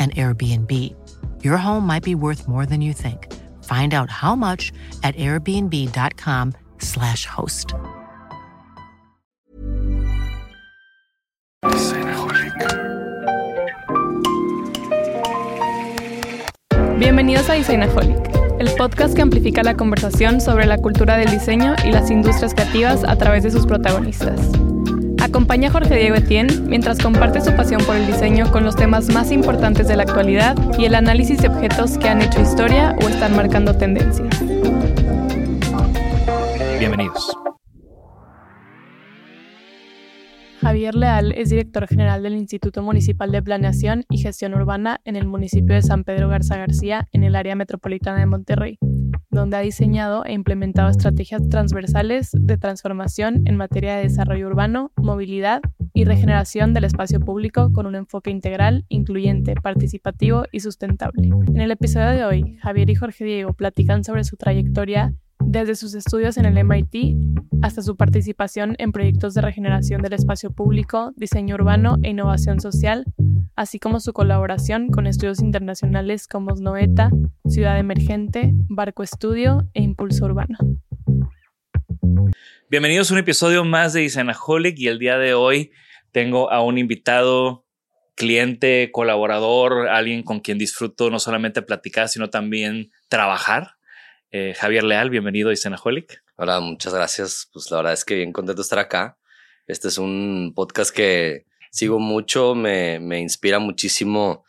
an Airbnb. Your home might be worth more than you think. Find out how much at airbnb.com/slash host. Bienvenidos a Designaholic, el podcast que amplifica la conversación sobre la cultura del diseño y las industrias creativas a través de sus protagonistas. Acompaña a Jorge Diego Etienne mientras comparte su pasión por el diseño con los temas más importantes de la actualidad y el análisis de objetos que han hecho historia o están marcando tendencias. Bienvenidos. Javier Leal es director general del Instituto Municipal de Planeación y Gestión Urbana en el municipio de San Pedro Garza García, en el área metropolitana de Monterrey, donde ha diseñado e implementado estrategias transversales de transformación en materia de desarrollo urbano, movilidad y regeneración del espacio público con un enfoque integral, incluyente, participativo y sustentable. En el episodio de hoy, Javier y Jorge Diego platican sobre su trayectoria desde sus estudios en el MIT hasta su participación en proyectos de regeneración del espacio público, diseño urbano e innovación social, así como su colaboración con estudios internacionales como Snoeta, Ciudad Emergente, Barco Estudio e Impulso Urbano. Bienvenidos a un episodio más de Designaholic y el día de hoy tengo a un invitado, cliente, colaborador, alguien con quien disfruto no solamente platicar, sino también trabajar. Eh, Javier Leal, bienvenido a Designaholic. Hola, muchas gracias. Pues la verdad es que bien contento de estar acá. Este es un podcast que sigo mucho, me, me inspira muchísimo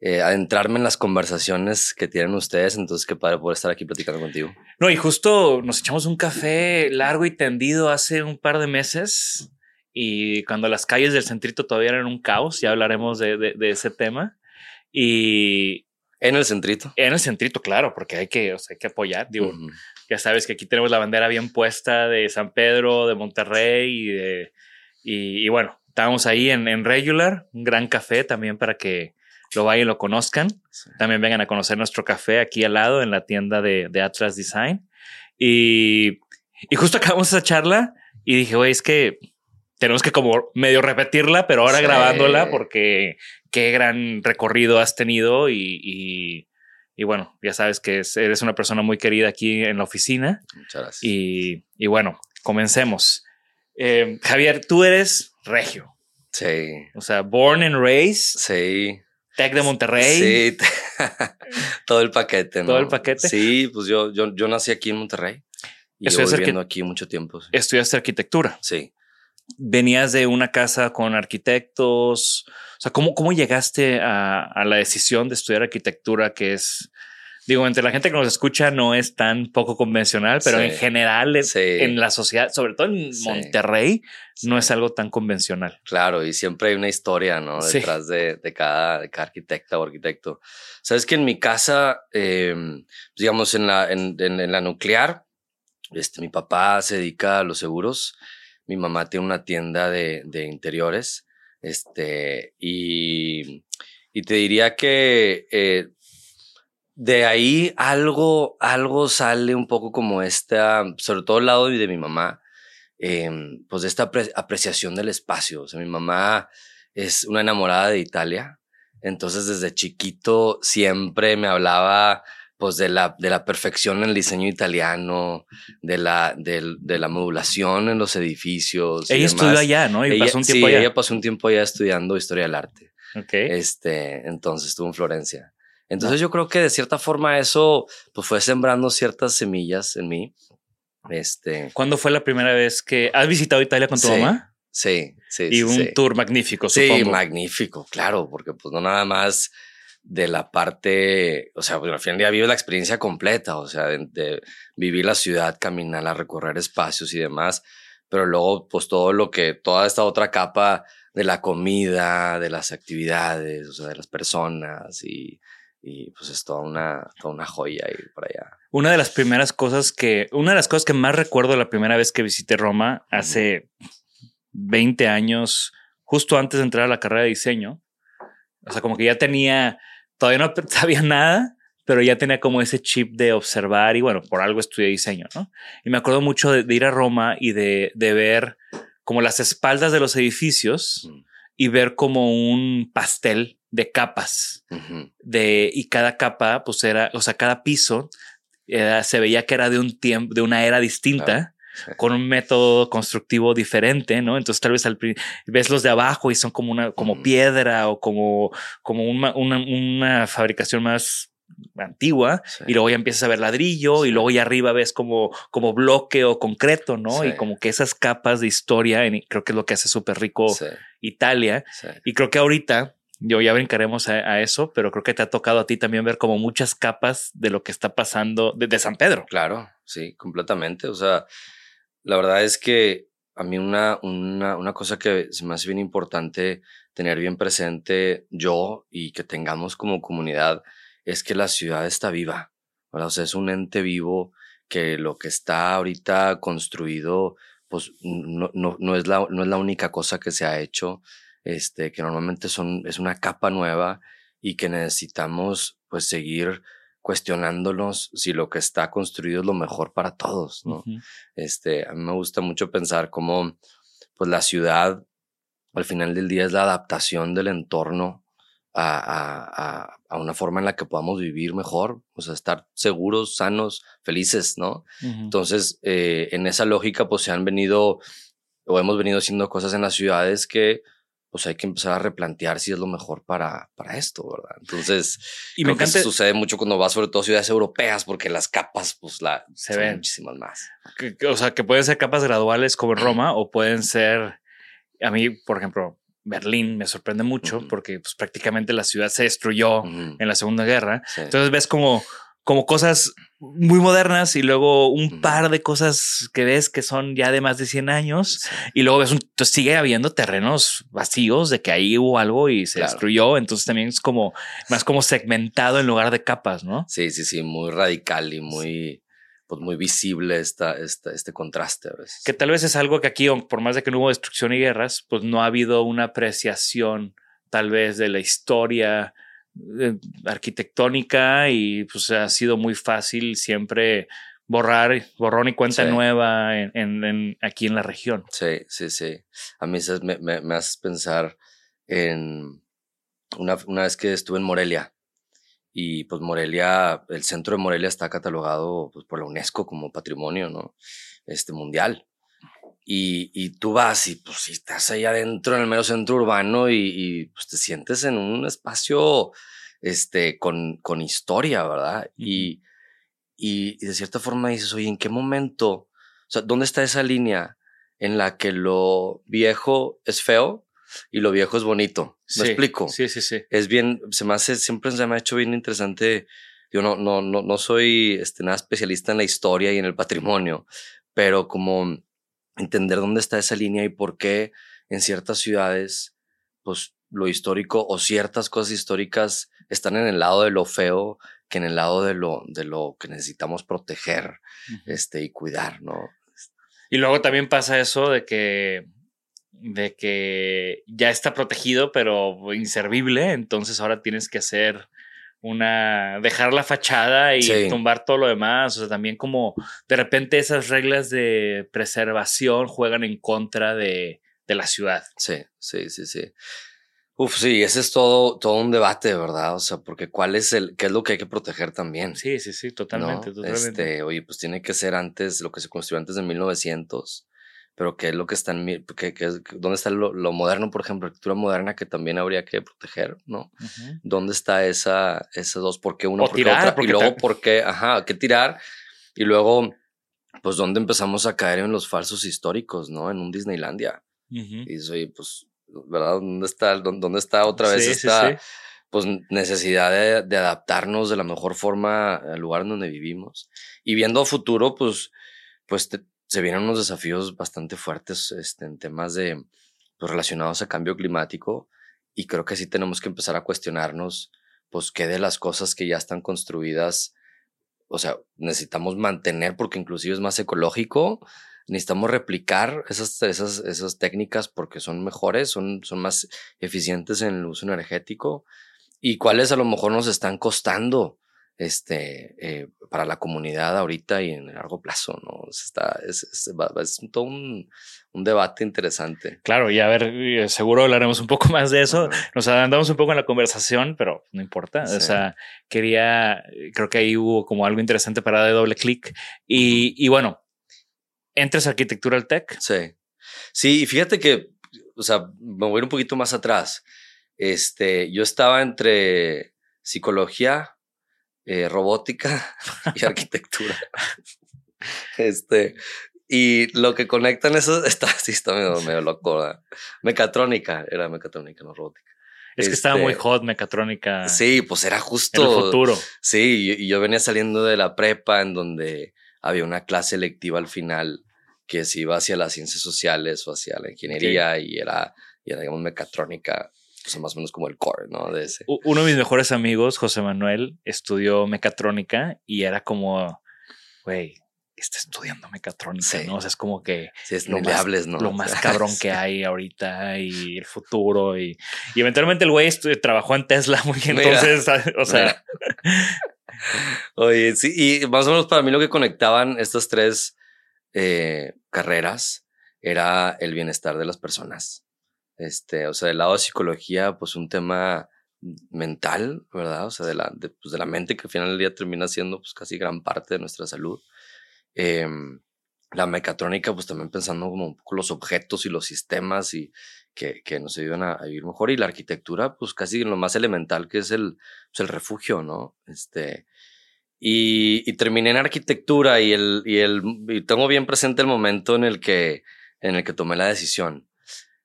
eh, adentrarme en las conversaciones que tienen ustedes. Entonces, qué padre poder estar aquí platicando contigo. No, y justo nos echamos un café largo y tendido hace un par de meses. Y cuando las calles del centrito todavía eran un caos, ya hablaremos de, de, de ese tema. Y, en el centrito. En el centrito, claro, porque hay que, o sea, hay que apoyar. Digo, uh -huh. ya sabes que aquí tenemos la bandera bien puesta de San Pedro, de Monterrey y de. Y, y bueno, estábamos ahí en, en, Regular, un gran café también para que lo vayan y lo conozcan. Sí. También vengan a conocer nuestro café aquí al lado en la tienda de, de Atlas Design. Y, y justo acabamos esa charla y dije, güey, es que tenemos que como medio repetirla, pero ahora sí. grabándola porque qué gran recorrido has tenido y, y, y bueno, ya sabes que es, eres una persona muy querida aquí en la oficina. Muchas gracias. Y, y bueno, comencemos. Eh, Javier, tú eres regio. Sí. O sea, born and raised. Sí. Tech de Monterrey. Sí. Todo el paquete, ¿no? Todo el paquete. Sí, pues yo, yo, yo nací aquí en Monterrey. Y llevo viviendo aquí mucho tiempo. Sí. Estudiaste arquitectura. Sí venías de una casa con arquitectos. O sea, ¿cómo, cómo llegaste a, a, la decisión de estudiar arquitectura? Que es, digo, entre la gente que nos escucha no es tan poco convencional, pero sí. en general en, sí. en, la sociedad, sobre todo en sí. Monterrey, no es algo tan convencional. Claro, y siempre hay una historia, ¿no? Detrás de, de, cada, de cada arquitecta o arquitecto. Sabes que en mi casa, eh, digamos, en la, en, en, en la nuclear, este, mi papá se dedica a los seguros mi mamá tiene una tienda de, de interiores, este, y Y te diría que eh, de ahí algo, algo sale un poco como esta, sobre todo el lado de mi mamá, em, pues de esta apreciación del espacio. O sea, mi mamá es una enamorada de Italia, entonces desde chiquito siempre me hablaba pues de la, de la perfección en el diseño italiano, de la, de, de la modulación en los edificios. Ella estudió allá, ¿no? Y pasó un tiempo sí, ella pasó un tiempo allá estudiando historia del arte. Ok. Este, entonces estuvo en Florencia. Entonces yo creo que de cierta forma eso pues fue sembrando ciertas semillas en mí. Este. ¿Cuándo fue la primera vez que has visitado Italia con tu mamá? Sí, sí. Y un tour magnífico, supongo. Sí, magnífico, claro, porque pues no nada más de la parte, o sea, pues, al fin del día vive la experiencia completa, o sea, de, vivir la ciudad, caminarla, recorrer espacios y demás, pero luego pues todo lo que, toda esta otra capa de la comida, de las actividades, o sea, de las personas y y pues es toda una, toda una joya ir para allá. Una de las primeras cosas que, una de las cosas que más recuerdo la primera vez que visité Roma hace 20 años, justo antes de entrar a la carrera de diseño, o sea, como que ya tenía, todavía no sabía nada, pero ya tenía como ese chip de observar y bueno, por algo estudié diseño, ¿no? Y me acuerdo mucho de, ir a Roma y de, de, ver como las espaldas de los edificios y ver como un pastel de capas de y cada capa pues era o sea cada piso se veía que era de un tiempo de una era distinta con un método constructivo diferente no entonces tal vez al, ves los de abajo y son como una como piedra o como como una, una, fabricación más antigua y luego ya empiezas a ver ladrillo y luego ya arriba ves como, como bloque o concreto, ¿no? Y como que esas capas de historia, creo que es lo que hace súper rico Italia. Y creo que ahorita yo ya brincaremos a, eso, pero creo que te ha tocado a ti también ver como muchas capas de lo que está pasando de, San Pedro. Claro, sí, completamente. O sea, la verdad es que a mí una, una, una cosa que se me hace bien importante tener bien presente yo y que tengamos como comunidad es que la ciudad está viva. O sea, es un ente vivo que lo que está ahorita construido, pues no, no, no, es, la, no es la única cosa que se ha hecho este, que normalmente son, es una capa nueva y que necesitamos pues seguir cuestionándonos si lo que está construido es lo mejor para todos, ¿no? Este, a mí me gusta mucho pensar cómo pues la ciudad al final del día es la adaptación del entorno a, a, una forma en la que podamos vivir mejor, o sea, estar seguros, sanos, felices, ¿no? Entonces, eh, en esa lógica, pues se han venido o hemos venido haciendo cosas en las ciudades que pues hay que empezar a replantear si es lo mejor para, para esto, ¿verdad? Entonces, y me encanta. Que sucede mucho cuando vas sobre todo a ciudades europeas porque las capas, pues, la, se ven muchísimas más. o sea, que pueden ser capas graduales como en Roma o pueden ser, a mí, por ejemplo, Berlín me sorprende mucho porque pues, prácticamente la ciudad se destruyó en la Segunda Guerra. Entonces ves como como cosas muy modernas y luego un par de cosas que ves que son ya de más de 100 años y luego ves un, entonces sigue habiendo terrenos vacíos de que ahí hubo algo y se destruyó. Entonces también es como más como segmentado en lugar de capas, ¿no? Sí, sí, sí, muy radical y muy, pues muy visible esta, esta, este contraste a veces. Que tal vez es algo que aquí, por más de que no hubo destrucción y guerras, pues no ha habido una apreciación tal vez de la historia arquitectónica y pues ha sido muy fácil siempre borrar, borrón y cuenta nueva en, aquí en la región. Sí, sí, sí. A mí me, me, me hace pensar en una, una, vez que estuve en Morelia y pues Morelia, el centro de Morelia está catalogado pues, por la UNESCO como patrimonio ¿no? este, mundial. Y, y, tú vas y pues si estás ahí adentro en el medio centro urbano y, y pues te sientes en un espacio este, con, con historia, ¿verdad? y, y, de cierta forma dices, oye, ¿en qué momento? O sea, ¿dónde está esa línea en la que lo viejo es feo y lo viejo es bonito? ¿Me explico? Sí, sí, sí. Es bien, se me hace, siempre se me ha hecho bien interesante. Yo no, no, no, no soy este, nada especialista en la historia y en el patrimonio, pero como entender dónde está esa línea y por qué en ciertas ciudades, pues lo histórico o ciertas cosas históricas están en el lado de lo feo que en el lado de lo, de lo que necesitamos proteger este, y cuidar, ¿no? Y luego también pasa eso de que de que ya está protegido, pero inservible, entonces ahora tienes que hacer una dejar la fachada y tumbar todo lo demás, o sea, también como de repente esas reglas de preservación juegan en contra de, de la ciudad. Sí, sí, sí, sí. Uf, sí, ese es todo, todo un debate, ¿verdad? O sea, porque cuál es el, qué es lo que hay que proteger también. Sí, sí, sí, totalmente, totalmente. Este, oye, pues tiene que ser antes, lo que se construyó antes de 1900, pero qué es lo que está en, qué, qué es, dónde está lo, moderno, por ejemplo, arquitectura moderna que también habría que proteger, ¿no? ¿Dónde está esa, esas dos? ¿Por qué uno? O tirar, y luego, ¿por qué? Ajá, ¿qué tirar? Y luego, pues, ¿dónde empezamos a caer en los falsos históricos, ¿no? En un Disneylandia. Y soy, pues, ¿verdad? ¿Dónde está, dónde está otra vez esta Pues, necesidad de, adaptarnos de la mejor forma al lugar donde vivimos? Y viendo a futuro, pues, pues se vienen unos desafíos bastante fuertes este, en temas de, pues, relacionados a cambio climático y creo que sí tenemos que empezar a cuestionarnos, pues, qué de las cosas que ya están construidas, o sea, necesitamos mantener porque inclusive es más ecológico necesitamos replicar esas, esas, esas técnicas porque son mejores, son, son más eficientes en el uso energético y cuáles a lo mejor nos están costando este, eh, para la comunidad ahorita y en el largo plazo, ¿no? Está, es, es, es todo un, un, debate interesante. Claro, y a ver, eh, seguro hablaremos un poco más de eso. Nos adelantamos un poco en la conversación, pero no importa. O sea, quería, creo que ahí hubo como algo interesante para de doble clic. Y, y bueno, entras a arquitectura al tech. Sí. Sí, y fíjate que, o sea, me voy a ir un poquito más atrás. Este, yo estaba entre psicología, eh, robótica y arquitectura. este, y lo que conectan eso está así, está medio, medio loco. Mecatrónica, era mecatrónica, no robótica. Es que estaba muy este, hot mecatrónica. Sí, pues era justo. el futuro. Sí, y yo venía saliendo de la prepa en donde había una clase electiva al final que se iba hacia las ciencias sociales o hacia la ingeniería y era, y era, digamos, mecatrónica, pues más o menos como el core, ¿no? De ese. Uno de mis mejores amigos, José Manuel, estudió mecatrónica y era como, güey, está estudiando mecatrónica, ¿no? O sea, es como que sí, es lo, más, ¿no? lo más cabrón que hay ahorita y el futuro y, y eventualmente el güey trabajó en Tesla muy bien, entonces, o sea... Oye, sí, y más o menos para mí lo que conectaban estas tres eh, carreras era el bienestar de las personas. Este, o sea, del lado de psicología, pues un tema mental, ¿verdad? O sea, de la, de, pues de la mente que al final del día termina siendo pues casi gran parte de nuestra salud. Em, la mecatrónica, pues también pensando como un poco los objetos y los sistemas y que, que nos ayudan a, vivir mejor. Y la arquitectura, pues casi lo más elemental que es el, pues el refugio, ¿no? Este, y, terminé en arquitectura y, el, y, el, y tengo bien presente el momento en el que, en el que tomé la decisión.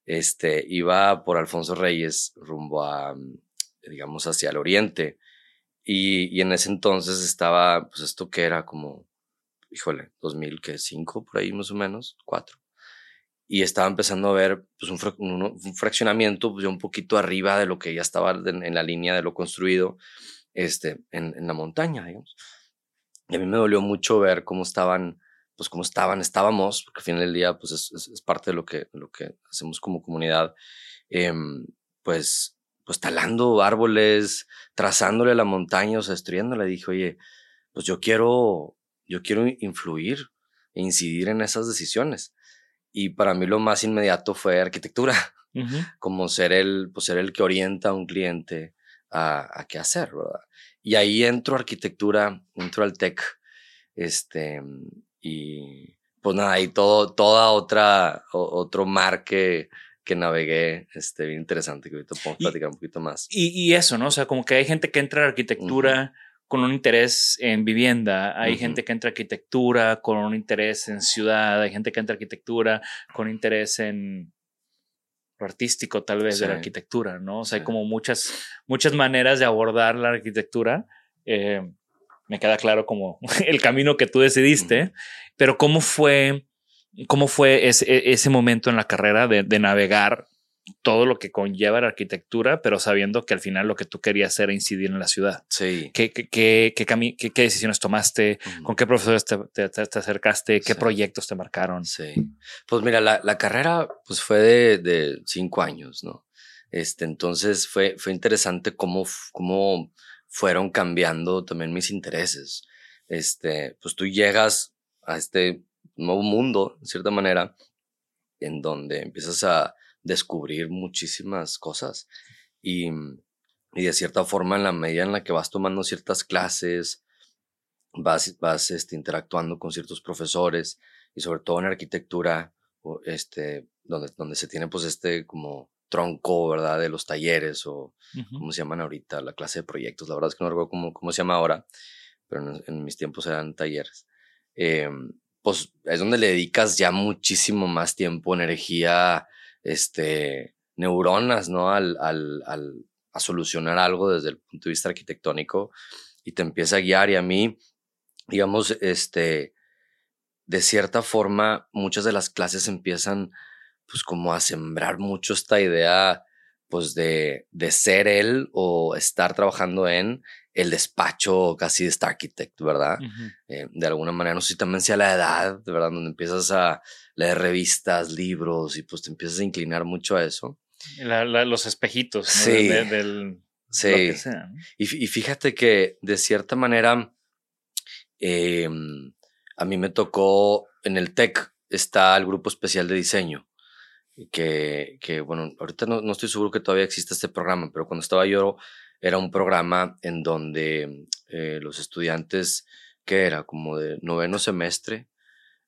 Este, iba por Alfonso Reyes rumbo a, digamos, hacia el oriente. Y, en ese entonces estaba, pues esto que era como, híjole, 2005, por ahí más o menos, cuatro. Y estaba empezando a ver pues, un, un, fraccionamiento pues, un poquito arriba de lo que ya estaba en la línea de lo construido este, en, en la montaña, digamos. Y a mí me dolió mucho ver cómo estaban, pues cómo estaban, estábamos, porque al final del día, pues es, es, parte de lo que, lo que hacemos como comunidad, eh, pues, pues talando árboles, trazándole la montaña, o sea, destruyéndola. dije, oye, pues yo quiero, yo quiero influir e incidir en esas decisiones. Y para mí lo más inmediato fue arquitectura, como ser el, pues ser el que orienta a un cliente, a, qué hacer, ¿verdad? Y ahí entro a arquitectura, entro al tech, este, y pues nada, ahí todo, toda otra, otro mar que, que navegué, este, bien interesante, que ahorita podemos platicar un poquito más. Y, y, eso, ¿no? O sea, como que hay gente que entra a arquitectura con un interés en vivienda, hay gente que entra a arquitectura con un interés en ciudad, hay gente que entra a arquitectura con interés en artístico tal vez de la arquitectura, ¿no? O sea, hay como muchas, muchas maneras de abordar la arquitectura. Eh, me queda claro como el camino que tú decidiste, pero ¿cómo fue, cómo fue ese, e, ese, momento en la carrera de, navegar todo lo que conlleva la arquitectura, pero sabiendo que al final lo que tú querías era incidir en la ciudad. Sí. ¿Qué, qué, qué, qué, qué decisiones tomaste? ¿Con qué profesores te, te, te acercaste? ¿Qué proyectos te marcaron? Sí. Pues mira, la, la carrera pues fue de, de, cinco años, ¿no? Este, entonces fue, fue interesante cómo, cómo fueron cambiando también mis intereses. Este, pues tú llegas a este nuevo mundo, de cierta manera, en donde empiezas a descubrir muchísimas cosas y, y de cierta forma en la medida en la que vas tomando ciertas clases, vas, vas este, interactuando con ciertos profesores y sobre todo en arquitectura, este, donde, donde se tiene pues este como tronco, ¿verdad? De los talleres o como se llaman ahorita, la clase de proyectos. La verdad es que no recuerdo cómo, cómo se llama ahora, pero en, mis tiempos eran talleres. Eh, pues es donde le dedicas ya muchísimo más tiempo, energía, este, neuronas, ¿no? Al, al, al, a solucionar algo desde el punto de vista arquitectónico y te empieza a guiar y a mí, digamos, este, de cierta forma, muchas de las clases empiezan pues como a sembrar mucho esta idea pues de, de ser él o estar trabajando en el despacho casi de este architect, ¿verdad? eh, de alguna manera, no sé si también sea la edad, verdad, donde empiezas a leer revistas, libros y pues te empiezas a inclinar mucho a eso. La, la, los espejitos, ¿no? Sí. De, del, sí. Lo que sea, ¿no? y, y, fíjate que de cierta manera eh, a mí me tocó en el TEC está el grupo especial de diseño que, que bueno, ahorita no, no, estoy seguro que todavía existe este programa, pero cuando estaba yo era un programa en donde eh, los estudiantes, que era como de noveno semestre,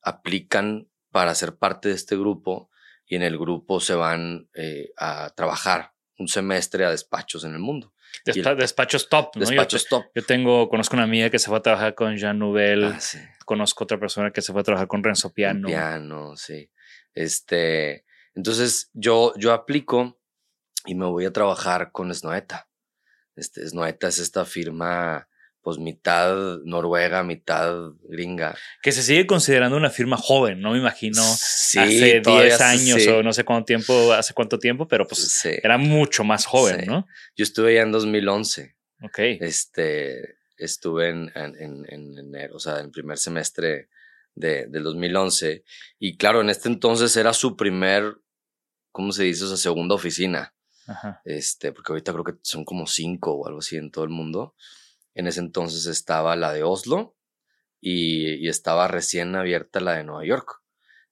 aplican para ser parte de este grupo y en el grupo se van eh, a trabajar un semestre a despachos en el mundo. Despa el, despachos top, ¿no? Despachos yo, top. Yo tengo, conozco una amiga que se fue a trabajar con Jean Nouvel. Ah, sí. Conozco otra persona que se fue a trabajar con Renzo Piano. Piano, sí. Este, entonces yo, yo aplico y me voy a trabajar con Snoeta. Este, Snoeta es esta firma, pues mitad noruega, mitad gringa. Que se sigue considerando una firma joven, no me imagino sí, hace 10 años sí. o no sé cuánto tiempo, hace cuánto tiempo, pero pues sí. era mucho más joven, ¿no? Yo estuve ya en 2011. Ok. Este, estuve en, en, en, en enero, o sea, en el primer semestre de, del 2011. Y claro, en este entonces era su primer, ¿cómo se dice? O sea, segunda oficina. Ajá. Este, porque ahorita creo que son como cinco o algo así en todo el mundo. En ese entonces estaba la de Oslo y, y, estaba recién abierta la de Nueva York.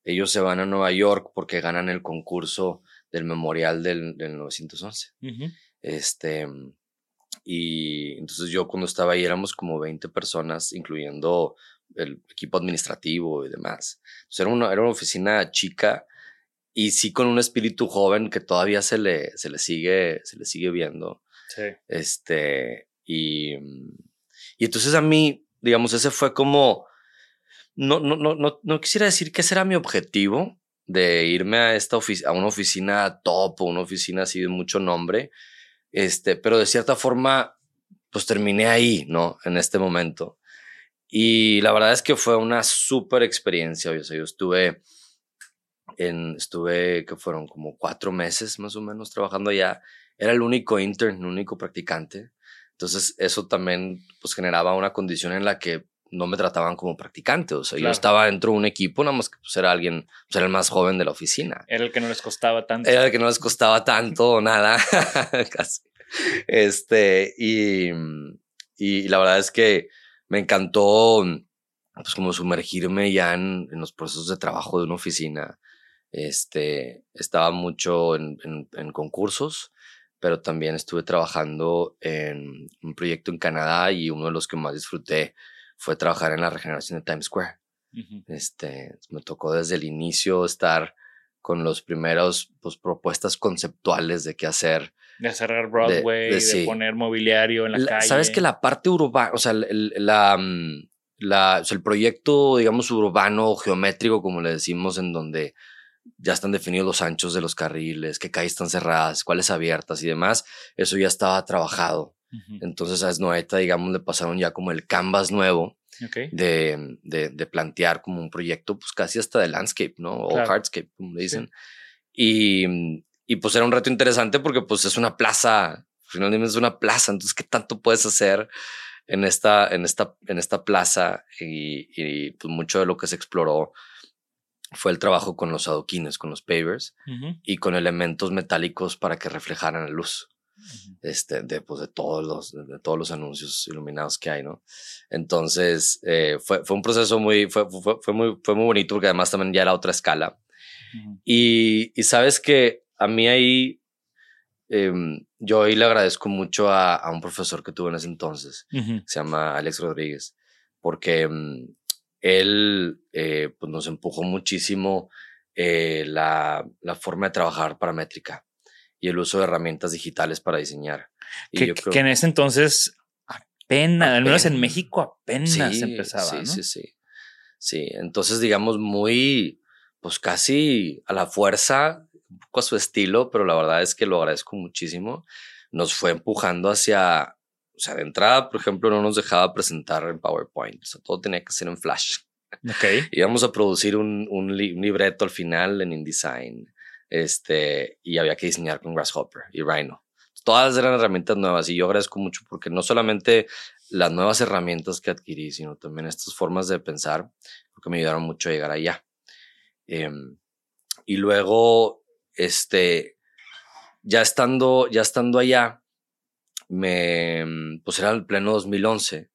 Ellos se van a Nueva York porque ganan el concurso del memorial del, del 911. Uh -huh. Este, y entonces yo cuando estaba ahí éramos como 20 personas, incluyendo el equipo administrativo y demás. Entonces era una, era una oficina chica y sí con un espíritu joven que todavía se le, se le, sigue, se le sigue viendo. Sí. Este, y, y entonces a mí, digamos, ese fue como, no, no, no, no, no quisiera decir que ese era mi objetivo de irme a, esta a una oficina top o una oficina así de mucho nombre, este, pero de cierta forma, pues terminé ahí, ¿no? En este momento. Y la verdad es que fue una súper experiencia. O sea, yo estuve en, estuve, que fueron como cuatro meses más o menos trabajando allá. Era el único intern, el único practicante. Entonces, eso también pues generaba una condición en la que no me trataban como practicante. O sea, claro. yo estaba dentro de un equipo, nada más que pues, era alguien, pues, era el más joven de la oficina. Era el que no les costaba tanto. Era el que no les costaba tanto o nada. Casi. Este, y, y la verdad es que me encantó, pues, como sumergirme ya en, en los procesos de trabajo de una oficina. Este, estaba mucho en, en, en concursos, pero también estuve trabajando en un proyecto en Canadá y uno de los que más disfruté fue trabajar en la regeneración de Times Square. Uh -huh. Este, me tocó desde el inicio estar con los primeros pues, propuestas conceptuales de qué hacer. De cerrar Broadway, de, de, de sí. poner mobiliario en la, la, calle. Sabes que la parte urbana, o sea, el, la, mm, la, o sea, el proyecto, digamos, urbano geométrico, como le decimos, en donde ya están definidos los anchos de los carriles, qué calles están cerradas, cuáles abiertas y demás, eso ya estaba trabajado. Uh -huh. Entonces a Snoeta, digamos, le pasaron ya como el canvas nuevo okay. de, de, de, plantear como un proyecto, pues casi hasta de landscape, ¿no? O claro. hardscape, como le dicen. Sí. Y, y pues era un reto interesante porque pues es una plaza, finalmente es una plaza, entonces qué tanto puedes hacer en esta, en esta, en esta plaza y, y pues mucho de lo que se exploró fue el trabajo con los adoquines, con los pavers y con elementos metálicos para que reflejaran la luz. Este, de, pues, de todos los, de todos los anuncios iluminados que hay, ¿no? Entonces, eh, fue, fue un proceso muy, fue, fue, fue, muy, fue muy bonito porque además también ya era otra escala. y, y, sabes que a mí ahí, eh, yo ahí le agradezco mucho a, a, un profesor que tuve en ese entonces, se llama Alex Rodríguez, porque um, él eh, pues nos empujó muchísimo eh, la, la, forma de trabajar paramétrica y el uso de herramientas digitales para diseñar. Y que, creo, que, en ese entonces apenas, al menos en México apenas sí, empezaba. Sí, ¿no? sí, sí. Sí, entonces digamos muy, pues casi a la fuerza, un poco a su estilo, pero la verdad es que lo agradezco muchísimo. Nos fue empujando hacia, o sea, de entrada, por ejemplo, no nos dejaba presentar en PowerPoint. O sea, todo tenía que ser en Flash. Ok. Íbamos a producir un, un, li un, libreto al final en InDesign. Este, y había que diseñar con Grasshopper y Rhino. Todas eran herramientas nuevas y yo agradezco mucho porque no solamente las nuevas herramientas que adquirí, sino también estas formas de pensar, porque me ayudaron mucho a llegar allá. Eh, y luego, este, ya estando, ya estando allá, me, pues era el pleno 2011,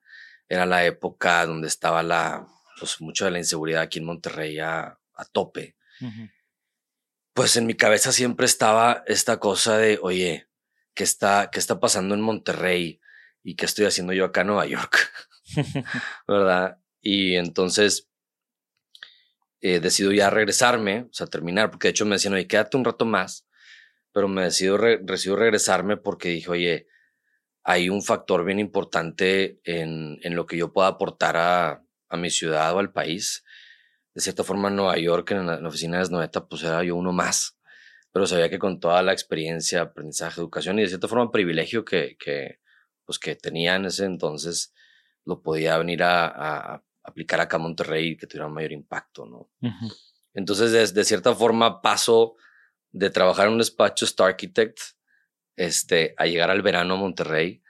era la época donde estaba la, pues mucho de la inseguridad aquí en Monterrey a, a tope. Uh -huh. Pues en mi cabeza siempre estaba esta cosa de, oye, ¿qué está, qué está pasando en Monterrey? ¿Y qué estoy haciendo yo acá en Nueva York? ¿Verdad? Y entonces eh, decido ya regresarme, o sea, terminar, porque de hecho me decían, oye, quédate un rato más, pero me decido, re decido regresarme porque dije, oye, hay un factor bien importante en, en lo que yo pueda aportar a, a, mi ciudad o al país. De cierta forma, en Nueva York, en la, en la oficina de Esnoeta, pues era yo uno más, pero sabía que con toda la experiencia, aprendizaje, educación y de cierta forma privilegio que, que, pues, que tenía en ese entonces, lo podía venir a, a aplicar acá a Monterrey que tuviera un mayor impacto, ¿no? Uh -huh. Entonces, de, de, cierta forma, paso de trabajar en un despacho Star Architect este, a llegar al verano a Monterrey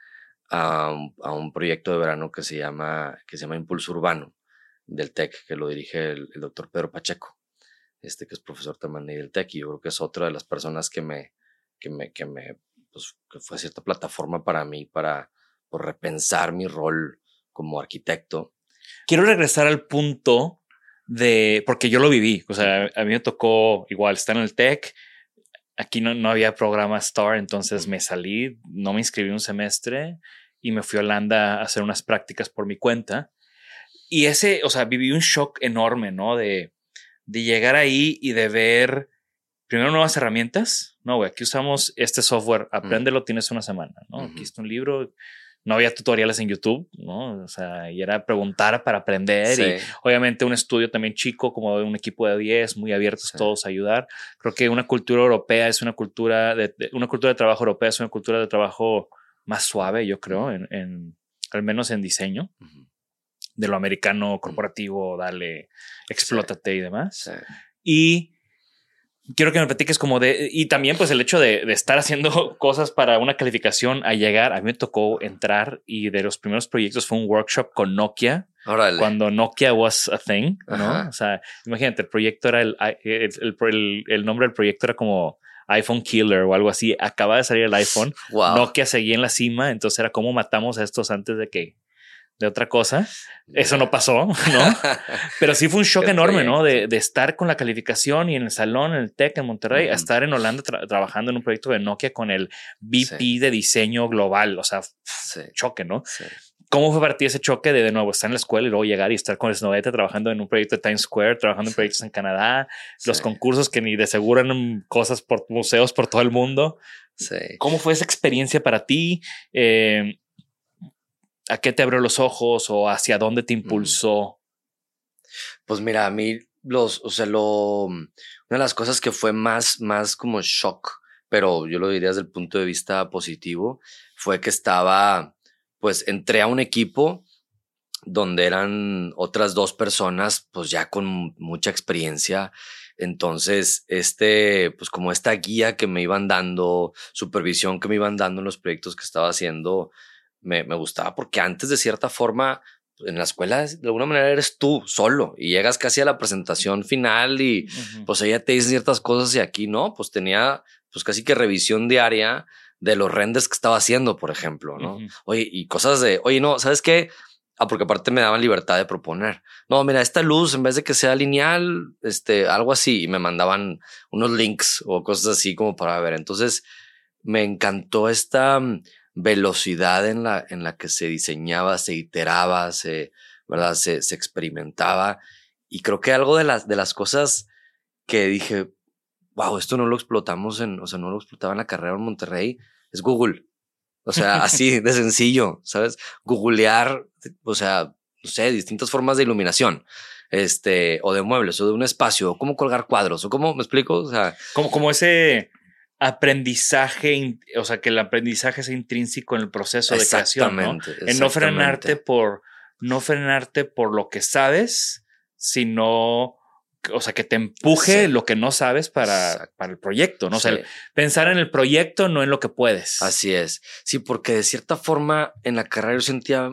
a un, proyecto de verano que se llama, que se llama Impulso Urbano del TEC, que lo dirige el, el doctor Pedro Pacheco, este que es profesor también del TEC, y yo creo que es otra de las personas que me, que me, que me, pues, que fue cierta plataforma para mí, para por repensar mi rol como arquitecto. Quiero regresar al punto de, porque yo lo viví, o sea, a mí me tocó igual estar en el TEC, aquí no, no había programa STAR, entonces me salí, no me inscribí un semestre y me fui a Holanda a hacer unas prácticas por mi cuenta. Y ese, o sea, viví un shock enorme, ¿no? De, de llegar ahí y de ver primero nuevas herramientas. No, güey, aquí usamos este software, apréndelo, tienes una semana, ¿no? Uh -huh. Aquí está un libro, no había tutoriales en YouTube, ¿no? O sea, y era preguntar para aprender sí. y obviamente un estudio también chico, como de un equipo de 10, muy abiertos sí. todos a ayudar. Creo que una cultura europea es una cultura de, de, una cultura de trabajo europea es una cultura de trabajo más suave, yo creo, en, en al menos en diseño. Uh -huh. De lo americano corporativo, dale, explótate sí. y demás. Y quiero que me platiques como de, y también pues el hecho de, de, estar haciendo cosas para una calificación a llegar, a mí me tocó entrar y de los primeros proyectos fue un workshop con Nokia. Órale. Cuando Nokia was a thing, ¿no? Ajá. O sea, imagínate, el proyecto era el, el, el, el, nombre del proyecto era como iPhone Killer o algo así. Acaba de salir el iPhone. Wow. Nokia seguía en la cima, entonces era cómo matamos a estos antes de que de otra cosa. Eso no pasó, ¿no? Pero sí fue un shock enorme, ¿no? De, de, estar con la calificación y en el salón, en el TEC en Monterrey, uh -huh. a estar en Holanda tra trabajando en un proyecto de Nokia con el VP sí. de diseño global. O sea, sí. choque, ¿no? Sí. ¿Cómo fue para ti ese choque de de nuevo estar en la escuela y luego llegar y estar con Snoweta trabajando en un proyecto de Times Square, trabajando en proyectos en Canadá, los concursos que ni de seguro eran cosas por museos por todo el mundo? ¿Cómo fue esa experiencia para ti? Eh, ¿A qué te abrió los ojos o hacia dónde te impulsó? Pues mira, a mí los, o sea, lo, una de las cosas que fue más, más como shock, pero yo lo diría desde el punto de vista positivo, fue que estaba, pues entré a un equipo donde eran otras dos personas, pues ya con mucha experiencia, Entonces, este, pues como esta guía que me iban dando, supervisión que me iban dando en los proyectos que estaba haciendo, me, me gustaba porque antes de cierta forma en la escuela de alguna manera eres tú solo y llegas casi a la presentación final y pues ella te dice ciertas cosas y aquí no, pues tenía pues casi que revisión diaria de los renders que estaba haciendo, por ejemplo, ¿no? Oye, y cosas de, oye, no, ¿sabes qué? Ah, porque aparte me daban libertad de proponer. No, mira, esta luz, en vez de que sea lineal, este, algo así, y me mandaban unos links o cosas así como para ver. Entonces, me encantó esta velocidad en la, en la que se diseñaba, se iteraba, se, ¿verdad? Se, se experimentaba. Y creo que algo de las, de las cosas que dije, wow, esto no lo explotamos en, o sea, no lo explotaba en la carrera en Monterrey, es Google. O sea, así de sencillo, ¿sabes? Googlear, o sea, no sé, distintas formas de iluminación, este, o de muebles, o de un espacio, o cómo colgar cuadros, o cómo, ¿me explico? O sea, como, como ese aprendizaje, o sea, que el aprendizaje es intrínseco en el proceso de creación, ¿no? En no frenarte por, no frenarte por lo que sabes, sino o sea, que te empuje lo que no sabes para, para el proyecto, ¿no? O sea, pensar en el proyecto, no en lo que puedes. Así es. Sí, porque de cierta forma en la carrera yo sentía,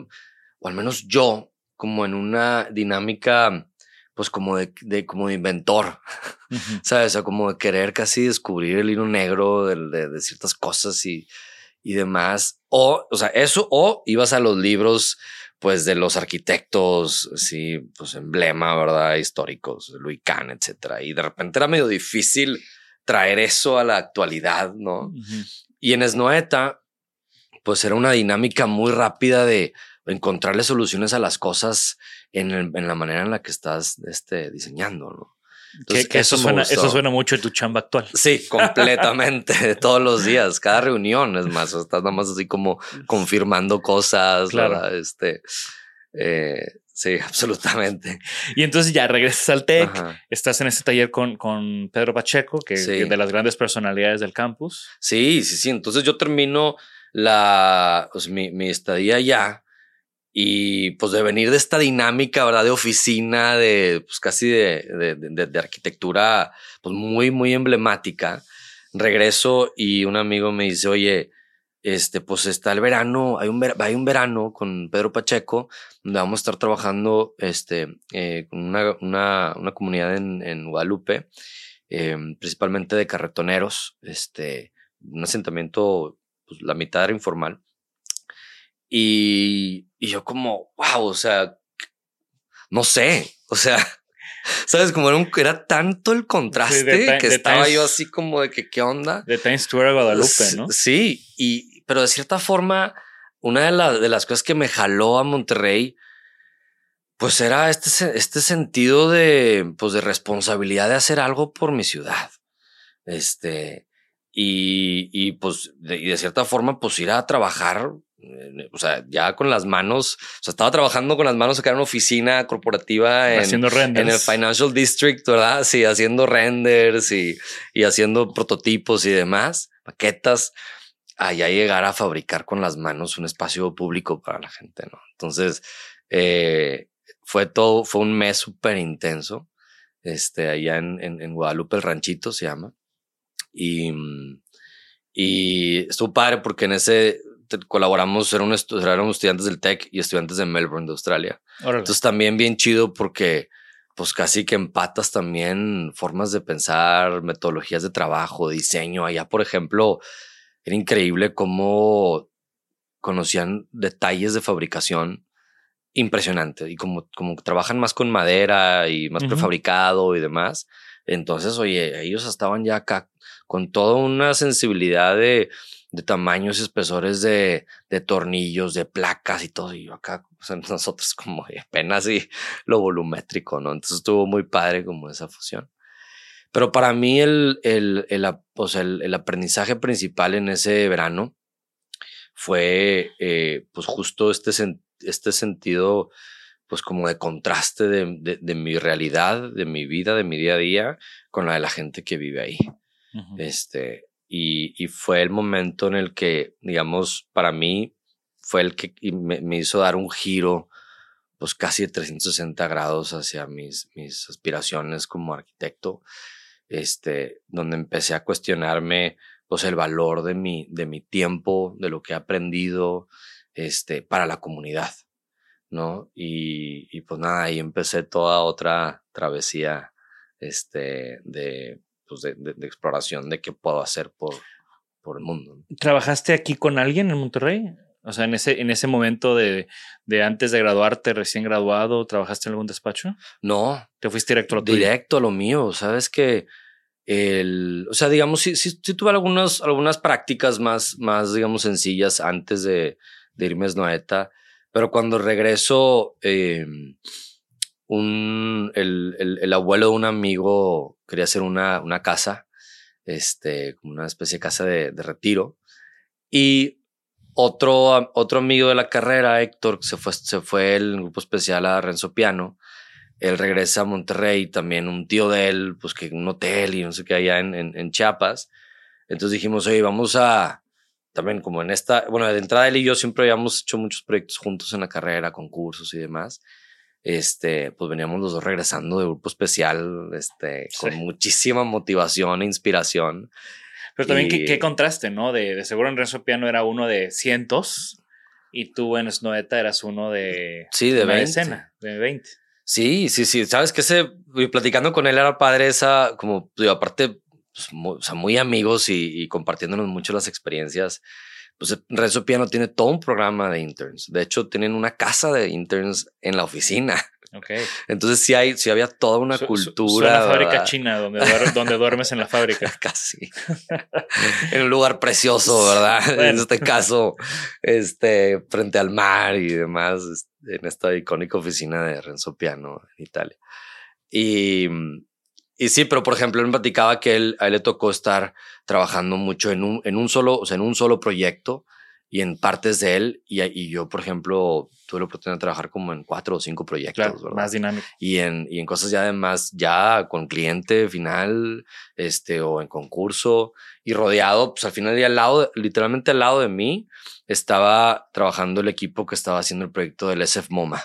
o al menos yo, como en una dinámica, pues como de, de como de inventor, ¿sabes? O sea, como de querer casi descubrir el hilo negro de, de, ciertas cosas y, y demás. O, o sea, eso, o ibas a los libros pues de los arquitectos, sí, pues emblema, ¿verdad? Históricos, Louis Kahn, etcétera. Y de repente era medio difícil traer eso a la actualidad, ¿no? Y en Esnoeta, pues era una dinámica muy rápida de encontrarle soluciones a las cosas en, en la manera en la que estás este, diseñando, ¿no? que, eso, suena, eso suena mucho en tu chamba actual. Sí, completamente, todos los días, cada reunión, es más, estás nada más así como confirmando cosas, claro. Este, eh, sí, absolutamente. Y entonces ya regresas al TEC, estás en este taller con, con Pedro Pacheco, que, es de las grandes personalidades del campus. Sí, sí, sí. Entonces yo termino la, pues, mi, mi estadía ya y pues de venir de esta dinámica, ¿verdad? De oficina, de pues casi de, de, de, arquitectura, pues muy, muy emblemática. Regreso y un amigo me dice, oye, este, pues está el verano, hay un, hay un verano con Pedro Pacheco, donde vamos a estar trabajando este, eh, con una, una, una, comunidad en, en Guadalupe, eh, principalmente de carretoneros, este, un asentamiento, pues la mitad era informal. Y, y yo como, wow, o sea, no sé, o sea, ¿sabes? Como era, un, era tanto el contraste que estaba yo así como de que, ¿qué onda? De Times Square a Guadalupe, ¿no? Sí, y, pero de cierta forma, una de, de las cosas que me jaló a Monterrey, pues era este, este sentido de, pues de responsabilidad de hacer algo por mi ciudad. Este, y, y pues, de, y de cierta forma, pues ir a trabajar o sea, ya con las manos, o sea, estaba trabajando con las manos acá en una oficina corporativa en, haciendo renders. en el Financial District, ¿verdad? Sí, haciendo renders y, y haciendo prototipos y demás, maquetas, allá llegar a fabricar con las manos un espacio público para la gente, ¿no? Entonces, eh, fue todo, fue un mes súper intenso, este, allá en, en, en Guadalupe, el ranchito se llama, y, y estuvo padre porque en ese colaboramos, éramos, estudiantes del TEC y estudiantes de Melbourne, de Australia. Entonces también bien chido porque pues casi que empatas también formas de pensar, metodologías de trabajo, diseño. Allá, por ejemplo, era increíble cómo conocían detalles de fabricación impresionante y como, como trabajan más con madera y más prefabricado y demás. Entonces, oye, ellos estaban ya acá con toda una sensibilidad de de tamaños y espesores de, de tornillos, de placas y todo. Y yo acá, nosotros como apenas y lo volumétrico, ¿no? Entonces estuvo muy padre como esa fusión. Pero para mí el, el, el, pues el, el aprendizaje principal en ese verano fue eh, pues justo este, este sentido pues como de contraste de, de, de, mi realidad, de mi vida, de mi día a día con la de la gente que vive ahí. Este, y, fue el momento en el que, digamos, para mí fue el que me, hizo dar un giro pues casi de 360 grados hacia mis, mis aspiraciones como arquitecto, este, donde empecé a cuestionarme pues el valor de mi, de mi tiempo, de lo que he aprendido, este, para la comunidad, ¿no? Y, y pues nada, ahí empecé toda otra travesía, este, de, pues de, de, de exploración de qué puedo hacer por, por el mundo. ¿Trabajaste aquí con alguien en Monterrey? O sea, en ese, en ese momento de, de antes de graduarte, recién graduado, ¿trabajaste en algún despacho? No. ¿Te fuiste directo a lo tuyo? Directo a lo mío. Sabes que el, o sea, digamos, sí, sí, sí tuve algunas, algunas prácticas más, más, digamos, sencillas antes de, de irme a Snoeta, pero cuando regreso, eh, un, el, el, el, abuelo de un amigo quería hacer una, una casa, este, una especie de casa de, de retiro. Y otro, otro amigo de la carrera, Héctor, se fue, se fue el grupo especial a Renzo Piano. Él regresa a Monterrey, también un tío de él, pues que un hotel y no sé qué allá en, en, en Chiapas. Entonces dijimos, oye, vamos a, también como en esta, bueno, de entrada él y yo siempre habíamos hecho muchos proyectos juntos en la carrera, concursos y demás este, pues veníamos los dos regresando de grupo especial, este, con sí. muchísima motivación e inspiración. Pero también, y... ¿qué, ¿qué, contraste, ¿no? De, de seguro en Renzo Piano era uno de cientos y tú en Snoeta eras uno de... Sí, de 20. Decena, de 20. Sí, sí, sí. Sabes que ese, platicando con él era padre esa, como, digo, aparte, pues, muy, o sea, muy amigos y, y compartiéndonos mucho las experiencias pues Renzo Piano tiene todo un programa de interns. De hecho, tienen una casa de interns en la oficina. Okay. Entonces sí hay, sí había toda una su, cultura. Su fábrica ¿verdad? china donde, duer, donde duermes en la fábrica. Casi. en un lugar precioso, ¿verdad? Bueno. En este caso, este, frente al mar y demás, en esta icónica oficina de Renzo Piano en Italia. Y, y sí, pero por ejemplo, él me platicaba que él, a él le tocó estar trabajando mucho en un, en un solo, o sea, en un solo proyecto y en partes de él. Y, y yo, por ejemplo, tuve la oportunidad de trabajar como en cuatro o cinco proyectos. Claro, ¿verdad? más dinámico. Y en, y en cosas ya además, ya con cliente final, este, o en concurso y rodeado, pues al final y al lado, literalmente al lado de mí, estaba trabajando el equipo que estaba haciendo el proyecto del SF MoMA.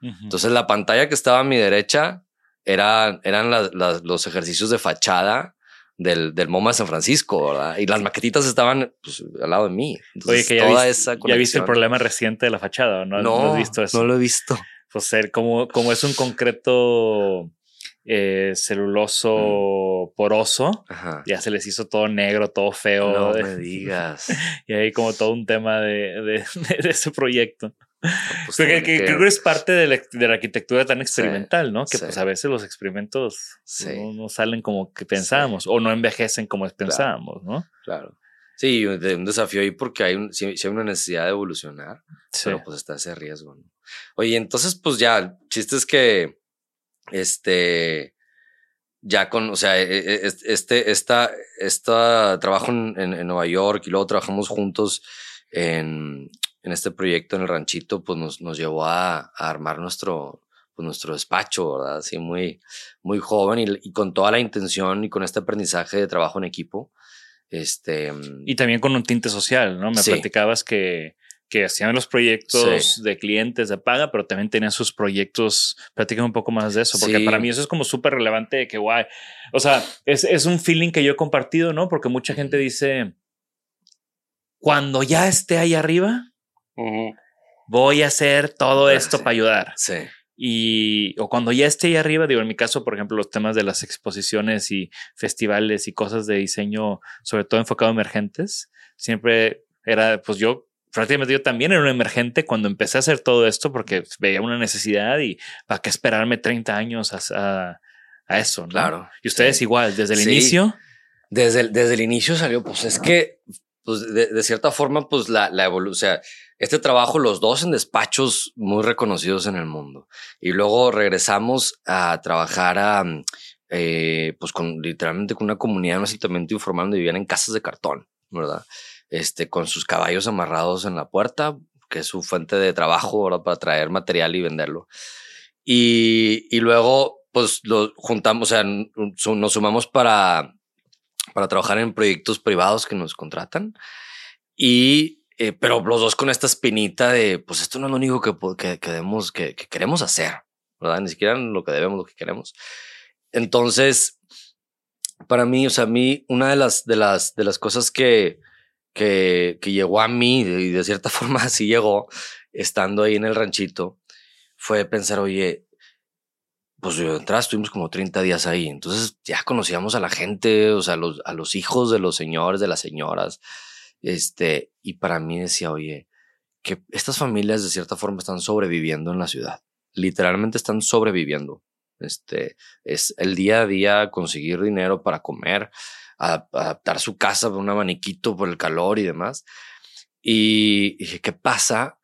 Uh -huh. Entonces la pantalla que estaba a mi derecha era, eran la, la, los ejercicios de fachada del, del MoMA de San Francisco, ¿verdad? Y las maquetitas estaban pues, al lado de mí. Entonces, Oye, que ya, toda viste, esa ya viste el problema reciente de la fachada, ¿no? No, no has visto eso. No lo he visto. Pues ser como, como es un concreto eh, celuloso mm. poroso, Ajá. ya se les hizo todo negro, todo feo. No me digas. y hay como todo un tema de, de, de ese proyecto. Pues Porque que, creo que es parte de la, de la arquitectura tan experimental, sí, ¿no? Que sí. pues a veces los experimentos sí. no, no, salen como que pensábamos o no envejecen como pensábamos, claro. ¿no? Claro. Sí, un desafío ahí porque hay, un, sí, hay una necesidad de evolucionar, pero pues está ese riesgo, ¿no? Oye, entonces pues ya, el chiste es que este ya con, o sea, e, e, este, esta, esta trabajo en, en, en Nueva York y luego trabajamos juntos en, en este proyecto en el ranchito, pues nos, nos llevó a, a armar nuestro, pues nuestro despacho, ¿verdad? Así muy, muy joven y, y, con toda la intención y con este aprendizaje de trabajo en equipo. Este, y también con un tinte social, ¿no? Me sí. platicabas que, que hacían los proyectos sí. de clientes de paga, pero también tenían sus proyectos. Platícame un poco más de eso, porque sí. para mí eso es como súper relevante de que, guay, o sea, es, es un feeling que yo he compartido, ¿no? Porque mucha gente dice, cuando ya esté ahí arriba, Uh -huh. Voy a hacer todo ah, esto sí. para ayudar. Sí. Y o cuando ya esté ahí arriba, digo, en mi caso, por ejemplo, los temas de las exposiciones y festivales y cosas de diseño, sobre todo enfocado en emergentes, siempre era, pues yo prácticamente yo también era un emergente cuando empecé a hacer todo esto porque veía una necesidad y para qué esperarme 30 años a, a, a eso, ¿no? Claro. Y ustedes sí. igual, desde el sí. inicio. Desde el, desde el inicio salió, pues es que, pues de, cierta forma, pues la, la evolución, o sea, este trabajo los dos en despachos muy reconocidos en el mundo. Y luego regresamos a trabajar a, eh, pues con literalmente con una comunidad, un asentamiento informal donde vivían en casas de cartón, ¿verdad? Este, con sus caballos amarrados en la puerta, que es su fuente de trabajo, ¿verdad? Para traer material y venderlo. Y, y luego, pues lo juntamos, o sea, nos sumamos para, para trabajar en proyectos privados que nos contratan. Y Eh, pero los dos con esta espinita de, pues esto no es lo único que, que, que, que, queremos hacer, ¿verdad? Ni siquiera lo que debemos, lo que queremos. Entonces, para mí, o sea, a mí, una de las, de las, de las cosas que, que, que llegó a mí, y de cierta forma así llegó, estando ahí en el ranchito, fue pensar, oye, pues yo atrás estuvimos como 30 días ahí, entonces ya conocíamos a la gente, o sea, los, a los hijos de los señores, de las señoras, este, y para mí decía, oye, que estas familias de cierta forma están sobreviviendo en la ciudad, literalmente están sobreviviendo. Este, es el día a día conseguir dinero para comer, adaptar su casa por un abaniquito por el calor y demás. Y dije, ¿qué pasa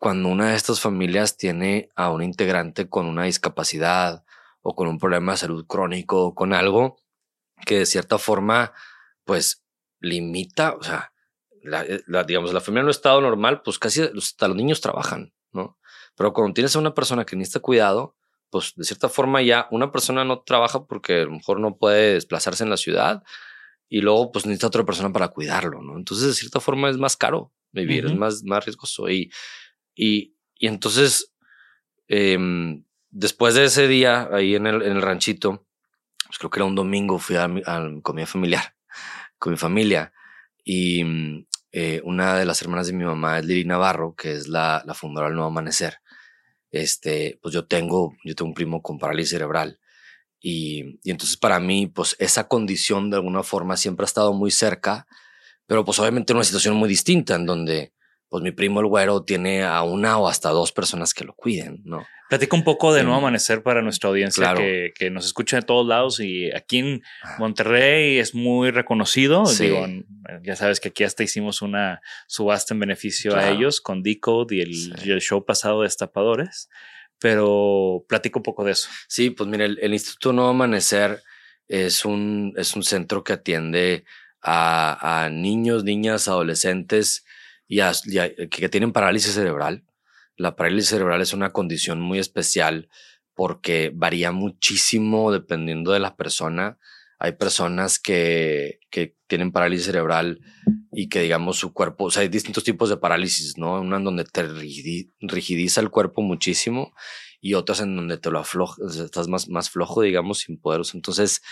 cuando una de estas familias tiene a un integrante con una discapacidad o con un problema de salud crónico o con algo que de cierta forma, pues limita, o sea, la, eh, digamos, la familia en un estado normal, pues casi hasta los niños trabajan, ¿no? Pero cuando tienes a una persona que necesita cuidado, pues de cierta forma ya una persona no trabaja porque a lo mejor no puede desplazarse en la ciudad y luego pues necesita otra persona para cuidarlo, ¿no? Entonces de cierta forma es más caro vivir, es más, más riesgoso y y, y entonces, em, después de ese día ahí en el, en el ranchito, pues creo que era un domingo, fui a, a comida familiar con mi familia y mm, eh, una de las hermanas de mi mamá es Lili Navarro, que es la, la fundadora del Nuevo Amanecer. Este, pues yo tengo, yo tengo un primo con parálisis cerebral y, y entonces para mí, pues esa condición de alguna forma siempre ha estado muy cerca, pero pues obviamente en una situación muy distinta en donde pues mi primo el güero tiene a una o hasta dos personas que lo cuiden, ¿no? Platica un poco de Nuevo Amanecer para nuestra audiencia que, que, nos escucha de todos lados y aquí en Monterrey es muy reconocido. Digo, ya sabes que aquí hasta hicimos una subasta en beneficio a ellos con Decode y el, el show pasado de Destapadores, pero platico un poco de eso. Sí, pues mira, el, el Instituto Nuevo Amanecer es un, es un centro que atiende a, a niños, niñas, adolescentes y, que tienen parálisis cerebral. La parálisis cerebral es una condición muy especial porque varía muchísimo dependiendo de la persona. Hay personas que, que tienen parálisis cerebral y que, digamos, su cuerpo, o sea, hay distintos tipos de parálisis, ¿no? Una en donde te rigidiza el cuerpo muchísimo y otras en donde te lo afloja, estás más, más flojo, digamos, sin poder. Entonces,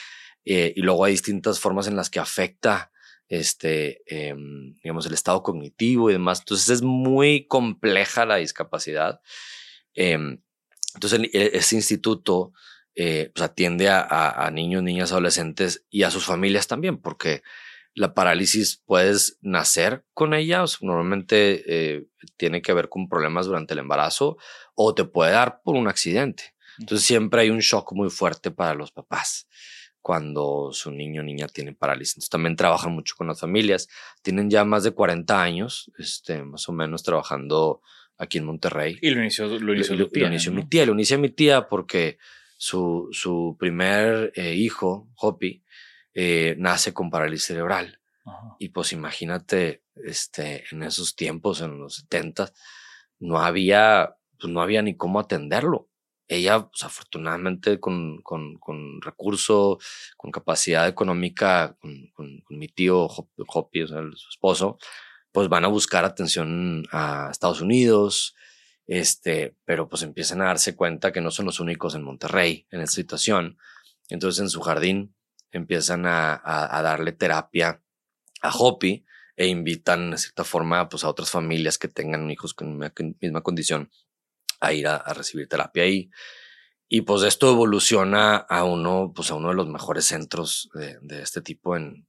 eh, y luego hay distintas formas en las que afecta este, em, digamos, el estado cognitivo y demás. Entonces es muy compleja la discapacidad. Em, entonces e, ese instituto eh, pues atiende a, niños, niñas, adolescentes y a sus familias también, porque la parálisis puedes nacer con ella, normalmente eh, tiene que ver con problemas durante el embarazo o te puede dar por un accidente. Entonces siempre hay un shock muy fuerte para los papás cuando su niño o niña tiene parálisis. Entonces también trabajan mucho con las familias. Tienen ya más de 40 años, este, más o menos trabajando aquí en Monterrey. Y lo inició, lo inició, lo, tía, lo inició mi tía. Lo inició mi tía porque su, su primer eh, hijo, Hopi, eh, nace con parálisis cerebral. Y pues imagínate, este, en esos tiempos, en los 70, no había, pues no había ni cómo atenderlo ella, pues, afortunadamente, con, con, con recurso, con capacidad económica, con, con, mi tío Hopi, o sea, su esposo, pues van a buscar atención a Estados Unidos, este, pero pues empiezan a darse cuenta que no son los únicos en Monterrey en esta situación. Entonces en su jardín empiezan a, a, darle terapia a Hopi e invitan de cierta forma pues, a otras familias que tengan hijos con la misma condición a ir a, recibir terapia ahí. Y pues esto evoluciona a uno, pues a uno de los mejores centros de, de este tipo en,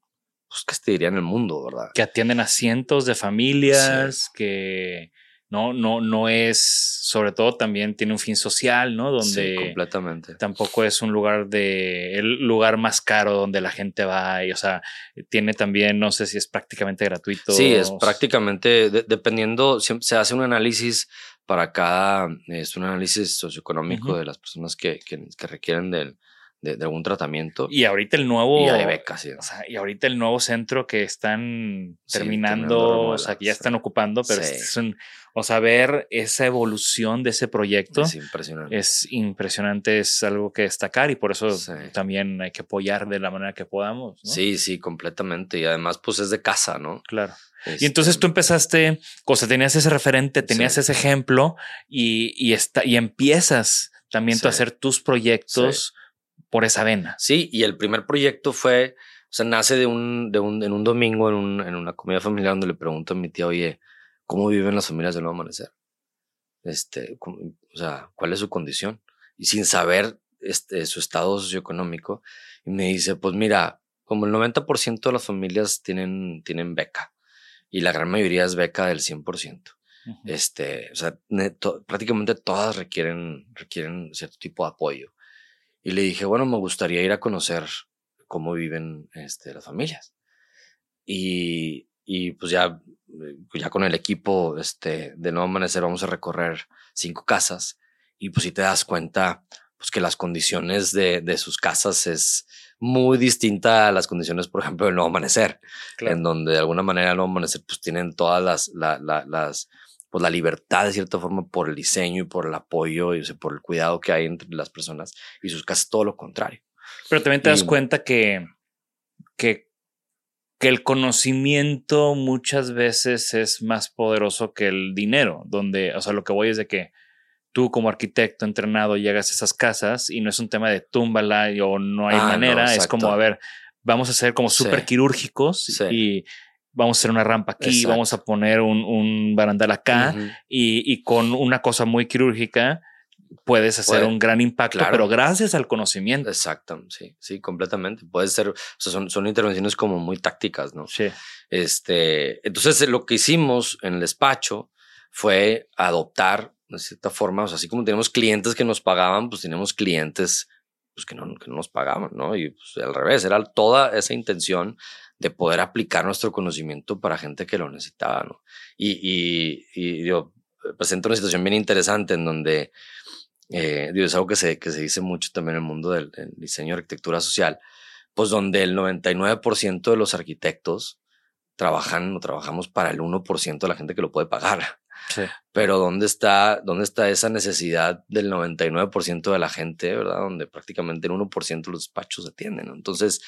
pues que te diría en el mundo, ¿verdad? Que atienden a cientos de familias, que no, no, no es, sobre todo también tiene un fin social, ¿no? Donde sí, completamente. tampoco es un lugar de, el lugar más caro donde la gente va y, o sea, tiene también, no sé si es prácticamente gratuito. Sí, es prácticamente, dependiendo, se hace un análisis para cada, es un análisis socioeconómico de las personas que, que, requieren del, de, algún tratamiento. Y ahorita el nuevo. Y hay becas, sí. O sea, y ahorita el nuevo centro que están terminando, o sea, que ya están ocupando, pero es un, o sea, ver esa evolución de ese proyecto. Es impresionante. Es impresionante, es algo que destacar y por eso también hay que apoyar de la manera que podamos. Sí, sí, completamente. Y además, pues es de casa, ¿no? Claro. Y entonces este tú empezaste, o sea, tenías ese referente, tenías ese ejemplo y, y, está, y empiezas también tú a hacer tus proyectos por esa vena. Sí, y el primer proyecto fue, o sea, nace de un, de un, en un domingo en, un, en una comida familiar donde le pregunto a mi tía, oye, ¿cómo viven las familias del nuevo amanecer? Este, o sea, ¿cuál es su condición? Y sin saber este, su estado socioeconómico, y me dice, pues mira, como el 90% de las familias tienen, tienen beca, y la gran mayoría es beca del 100%. Este, o sea, prácticamente todas requieren, requieren cierto tipo de apoyo. Y le dije, bueno, me gustaría ir a conocer cómo viven este, las familias. Y, y pues ya, ya con el equipo este, de Nuevo Amanecer vamos a recorrer cinco casas y pues si te das cuenta, pues que las condiciones de, de, sus casas es muy distinta a las condiciones, por ejemplo, del Nuevo Amanecer, en donde de alguna manera el Nuevo Amanecer pues tienen todas las, las pues la libertad de cierta forma por el diseño y por el apoyo y por el cuidado que hay entre las personas y sus casas todo lo contrario. Pero también te das cuenta que, que, que el conocimiento muchas veces es más poderoso que el dinero, donde, o sea, lo que voy es de que tú como arquitecto entrenado llegas a esas casas y no es un tema de túmbala o no hay ah, manera, es como, a ver, vamos a ser como súper quirúrgicos y vamos a hacer una rampa aquí, vamos a poner un, un barandal acá y, y, con una cosa muy quirúrgica puedes hacer un gran impacto, pero gracias al conocimiento. Exacto, sí, sí, completamente. Puede ser, o sea, son, son intervenciones como muy tácticas, ¿no? Sí. Este, entonces lo que hicimos en el despacho fue adoptar de cierta forma, o sea, así como tenemos clientes que nos pagaban, pues tenemos clientes pues, que, no, que no nos pagaban, ¿no? Y pues, al revés, era toda esa intención de poder aplicar nuestro conocimiento para gente que lo necesitaba, ¿no? Y, y, y yo presento una situación bien interesante en donde, eh, es algo que se, que se dice mucho también en el mundo del, diseño de arquitectura social, pues donde el 99% de los arquitectos trabajan o trabajamos para el 1% de la gente que lo puede pagar. Pero ¿dónde está, ¿dónde está esa necesidad del 99% de la gente, verdad? Donde prácticamente el 1% de los despachos atienden. ¿no? Entonces,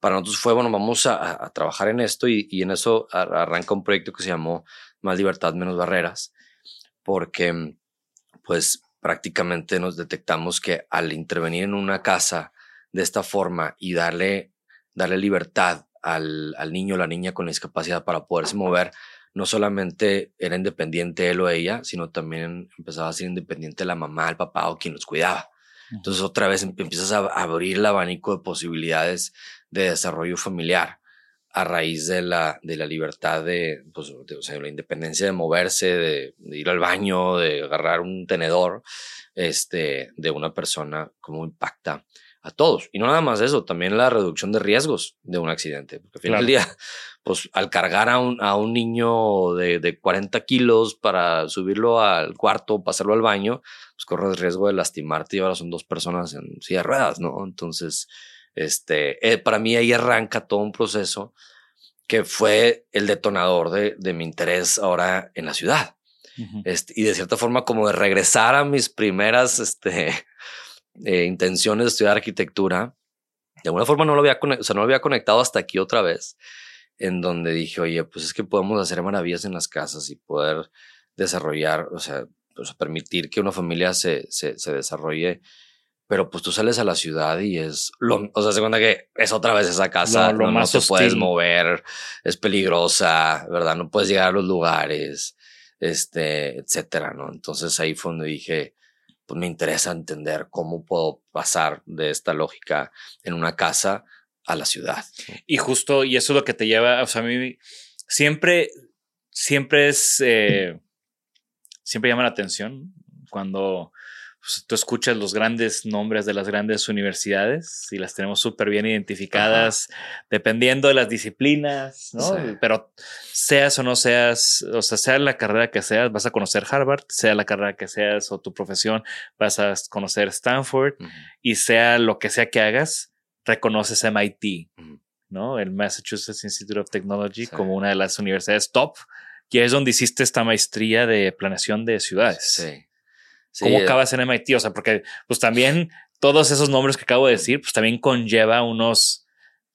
para nosotros fue, bueno, vamos a, trabajar en esto y, en eso arranca un proyecto que se llamó Más libertad, menos barreras, porque pues prácticamente nos detectamos que al intervenir en una casa de esta forma y darle, darle libertad al, al niño o la niña con discapacidad para poderse mover, no solamente era independiente él o ella, sino también empezaba a ser independiente la mamá, el papá o quien los cuidaba. Entonces otra vez empiezas a abrir el abanico de posibilidades de desarrollo familiar a raíz de la, de la libertad de, pues, o sea, la independencia de moverse, de, ir al baño, de agarrar un tenedor, este, de una persona, cómo impacta a todos. Y no nada más eso, también la reducción de riesgos de un accidente. Porque al final del día, pues al cargar a un, a un niño de, de 40 kilos para subirlo al cuarto, pasarlo al baño, pues corres riesgo de lastimarte y ahora son dos personas en silla de ruedas, ¿no? Entonces, este, eh, para mí ahí arranca todo un proceso que fue el detonador de, de mi interés ahora en la ciudad. este, y de cierta forma como de regresar a mis primeras este, eh, intenciones de estudiar arquitectura. De alguna forma no lo, había, o sea, no lo había conectado hasta aquí otra vez, en donde dije, oye, pues es que podemos hacer maravillas en las casas y poder desarrollar, o sea, pues permitir que una familia se, se, se desarrolle pero pues tú sales a la ciudad y es lo, o sea, se cuenta que es otra vez esa casa, no, más te puedes mover, es peligrosa, ¿verdad? No puedes llegar a los lugares, este, etcétera, ¿no? Entonces ahí fue donde dije, pues me interesa entender cómo puedo pasar de esta lógica en una casa a la ciudad. Y justo, y eso es lo que te lleva, o sea, a mí siempre, siempre es, eh, siempre llama la atención Cuando pues, tú escuchas los grandes nombres de las grandes universidades y las tenemos súper bien identificadas dependiendo de las disciplinas, ¿no? Pero seas o no seas, o sea, sea la carrera que seas, vas a conocer Harvard, sea la carrera que seas o tu profesión, vas a conocer Stanford y sea lo que sea que hagas, reconoces MIT, ¿no? El Massachusetts Institute of Technology como una de las universidades top, que es donde hiciste esta maestría de planeación de ciudades. Sí. ¿Cómo eh. acabas en MIT? O sea, porque pues también todos esos nombres que acabo de decir, pues también conlleva unos,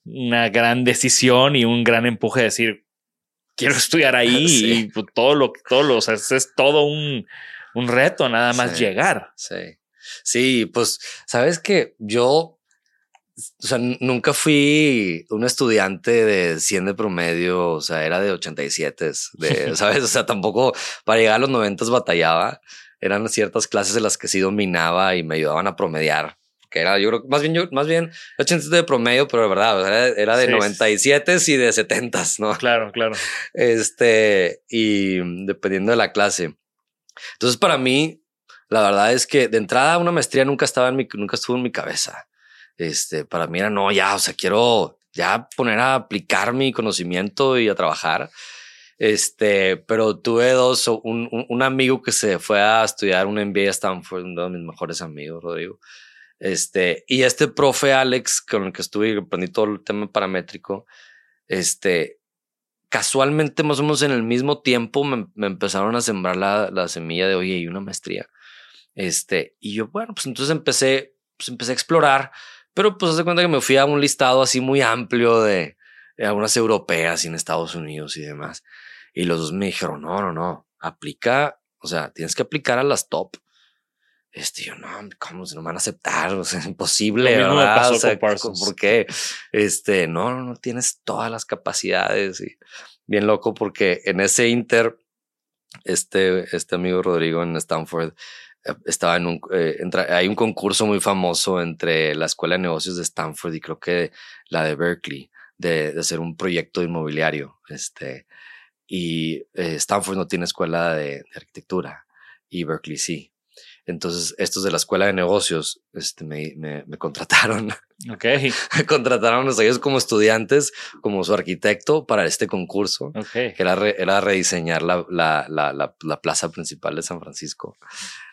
una gran decisión y un gran empuje de decir, quiero estudiar ahí y pues, todo lo, todo lo, o sea, es todo un, un reto nada más llegar. Sí. Sí, pues, sabes que yo, o sea, nunca fui un estudiante de 100 de promedio, o sea, era de 87, de, ¿sabes? O sea, tampoco para llegar a los 90 batallaba eran ciertas clases en las que sí dominaba y me ayudaban a promediar. Que era, yo creo, más bien, yo, más bien, 80 de promedio, pero de verdad, era, de 97 y de 70, ¿no? Claro, claro. Este, y dependiendo de la clase. Entonces, para mí, la verdad es que de entrada una maestría nunca estaba en mi, nunca estuvo en mi cabeza. Este, para mí era no, ya, o sea, quiero ya poner a aplicar mi conocimiento y a trabajar. Este, pero tuve dos, un, un, amigo que se fue a estudiar un MBA a Stanford, uno de mis mejores amigos, Rodrigo. Este, y este profe Alex, con el que estuve y aprendí todo el tema paramétrico, este, casualmente, más o menos en el mismo tiempo, me, empezaron a sembrar la, la, semilla de, oye, y una maestría. Este, y yo, bueno, pues entonces empecé, pues empecé a explorar, pero pues hace cuenta que me fui a un listado así muy amplio de algunas europeas y en Estados Unidos y demás. Y los dos me dijeron, no, no, no, aplica, o sea, tienes que aplicar a las top. Este, yo, no, ¿cómo se no van a aceptar? O sea, es imposible, ¿verdad? o sea, ¿por qué? Este, no, no, no tienes todas las capacidades y bien loco porque en ese Inter, este, este amigo Rodrigo en Stanford eh, estaba en un, eh, hay un concurso muy famoso entre la Escuela de Negocios de Stanford y creo que la de Berkeley de, de hacer un proyecto inmobiliario. Este, y eh, Stanford no tiene escuela de, arquitectura y Berkeley sí. Entonces, estos de la escuela de negocios este, me, me, me contrataron. Ok. contrataron a ellos como estudiantes, como su arquitecto para este concurso, okay. que era, era rediseñar la, la, la, la, plaza principal de San Francisco.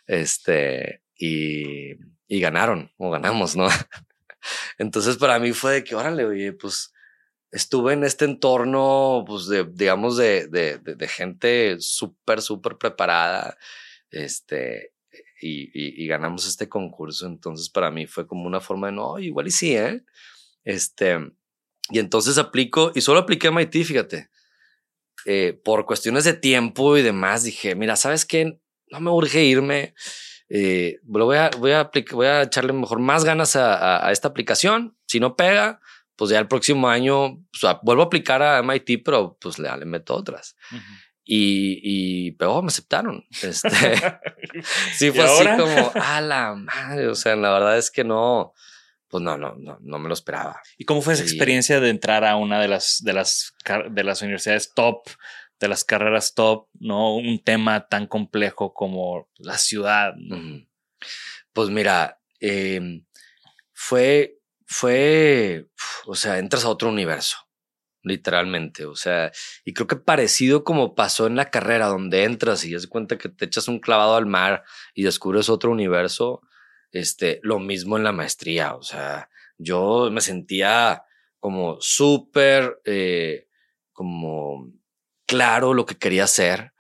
Este, y, y ganaron, o ganamos, ¿no? Entonces, para mí fue de que, órale, oye, pues estuve en este entorno, pues, de, digamos, de, de, gente súper, súper preparada, este, y, ganamos este concurso. Entonces, para mí fue como una forma de, no, igual y sí, ¿eh? Este, y entonces aplico, y solo apliqué a MIT, fíjate. Eh, por cuestiones de tiempo y demás, dije, mira, ¿sabes qué? No me urge irme. Eh, voy, a, voy, a voy a echarle mejor más ganas a, a esta aplicación. Si no pega, pues ya el próximo año vuelvo a aplicar a MIT, pero pues le, le meto otras. Y, y pero me aceptaron. Este, sí, fue así como, a la madre. O sea, la verdad es que no, pues no, no, no, no me lo esperaba. ¿Y cómo fue esa experiencia de entrar a una de las, de las, de las universidades top, de las carreras top, no un tema tan complejo como la ciudad? Pues mira, eh, fue fue, o sea, entras a otro universo, literalmente. O sea, y creo que parecido como pasó en la carrera, donde entras y das cuenta que te echas un clavado al mar y descubres otro universo. Este, lo mismo en la maestría. O sea, yo me sentía como súper, eh, como claro lo que quería hacer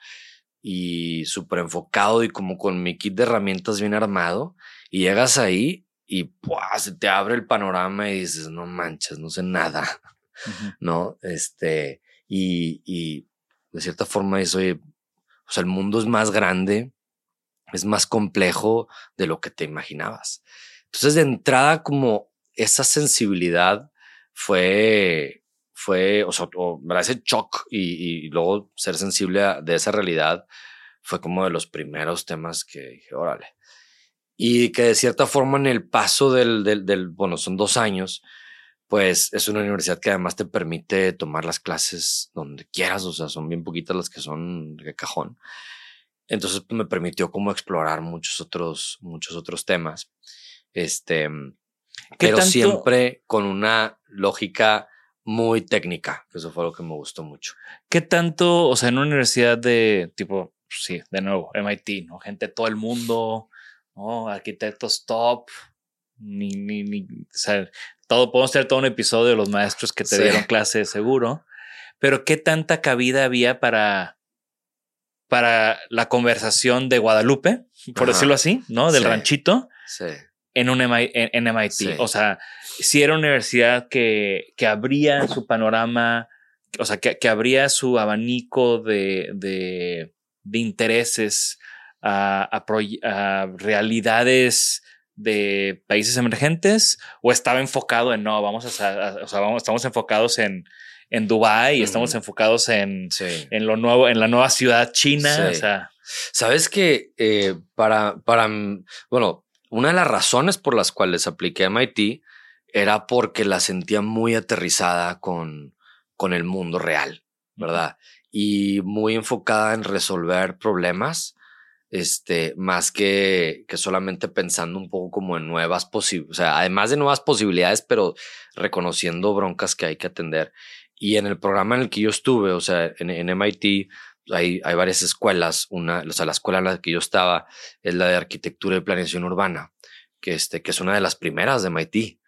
y súper enfocado y como con mi kit de herramientas bien armado. Y llegas ahí y ¡puah! se te abre el panorama y dices, no manches, no sé nada, ¿no? Este, y, y de cierta forma dices, oye, o sea, el mundo es más grande, es más complejo de lo que te imaginabas. Entonces, de entrada, como esa sensibilidad fue, fue, o sea, o, ese shock y, y, luego ser sensible a, de esa realidad fue como de los primeros temas que dije, órale y que de cierta forma en el paso del, del, del, bueno, son dos años, pues es una universidad que además te permite tomar las clases donde quieras, o sea, son bien poquitas las que son de cajón. Entonces pues, me permitió como explorar muchos otros, muchos otros temas. Este, pero siempre con una lógica muy técnica. Eso fue lo que me gustó mucho. ¿Qué tanto, o sea, en una universidad de tipo, sí, de nuevo, MIT, ¿no? Gente de todo el mundo, ¿no? Arquitectos top, ni, ni, ni, o sea, todo, podemos tener todo un episodio de los maestros que te dieron clase seguro, pero ¿qué tanta cabida había para, para la conversación de Guadalupe, por decirlo así, ¿no? Del ranchito. Sí en un MIT. En, MIT. O sea, si era una universidad que, que abría su panorama, o sea, que, que abría su abanico de, de, de intereses a, a, realidades de países emergentes o estaba enfocado en no, vamos a, o sea, vamos, estamos enfocados en, en Dubai y estamos enfocados en, en lo nuevo, en la nueva ciudad china. O sea, sabes que eh, para, para, bueno, una de las razones por las cuales apliqué a MIT era porque la sentía muy aterrizada con, con el mundo real, ¿verdad? Y muy enfocada en resolver problemas, este, más que, que solamente pensando un poco como en nuevas posibilidades, o sea, además de nuevas posibilidades, pero reconociendo broncas que hay que atender. Y en el programa en el que yo estuve, o sea, en, en MIT, hay, hay varias escuelas. Una, o sea, la escuela en la que yo estaba es la de arquitectura y planeación urbana, que, este, que es una de las primeras de MIT.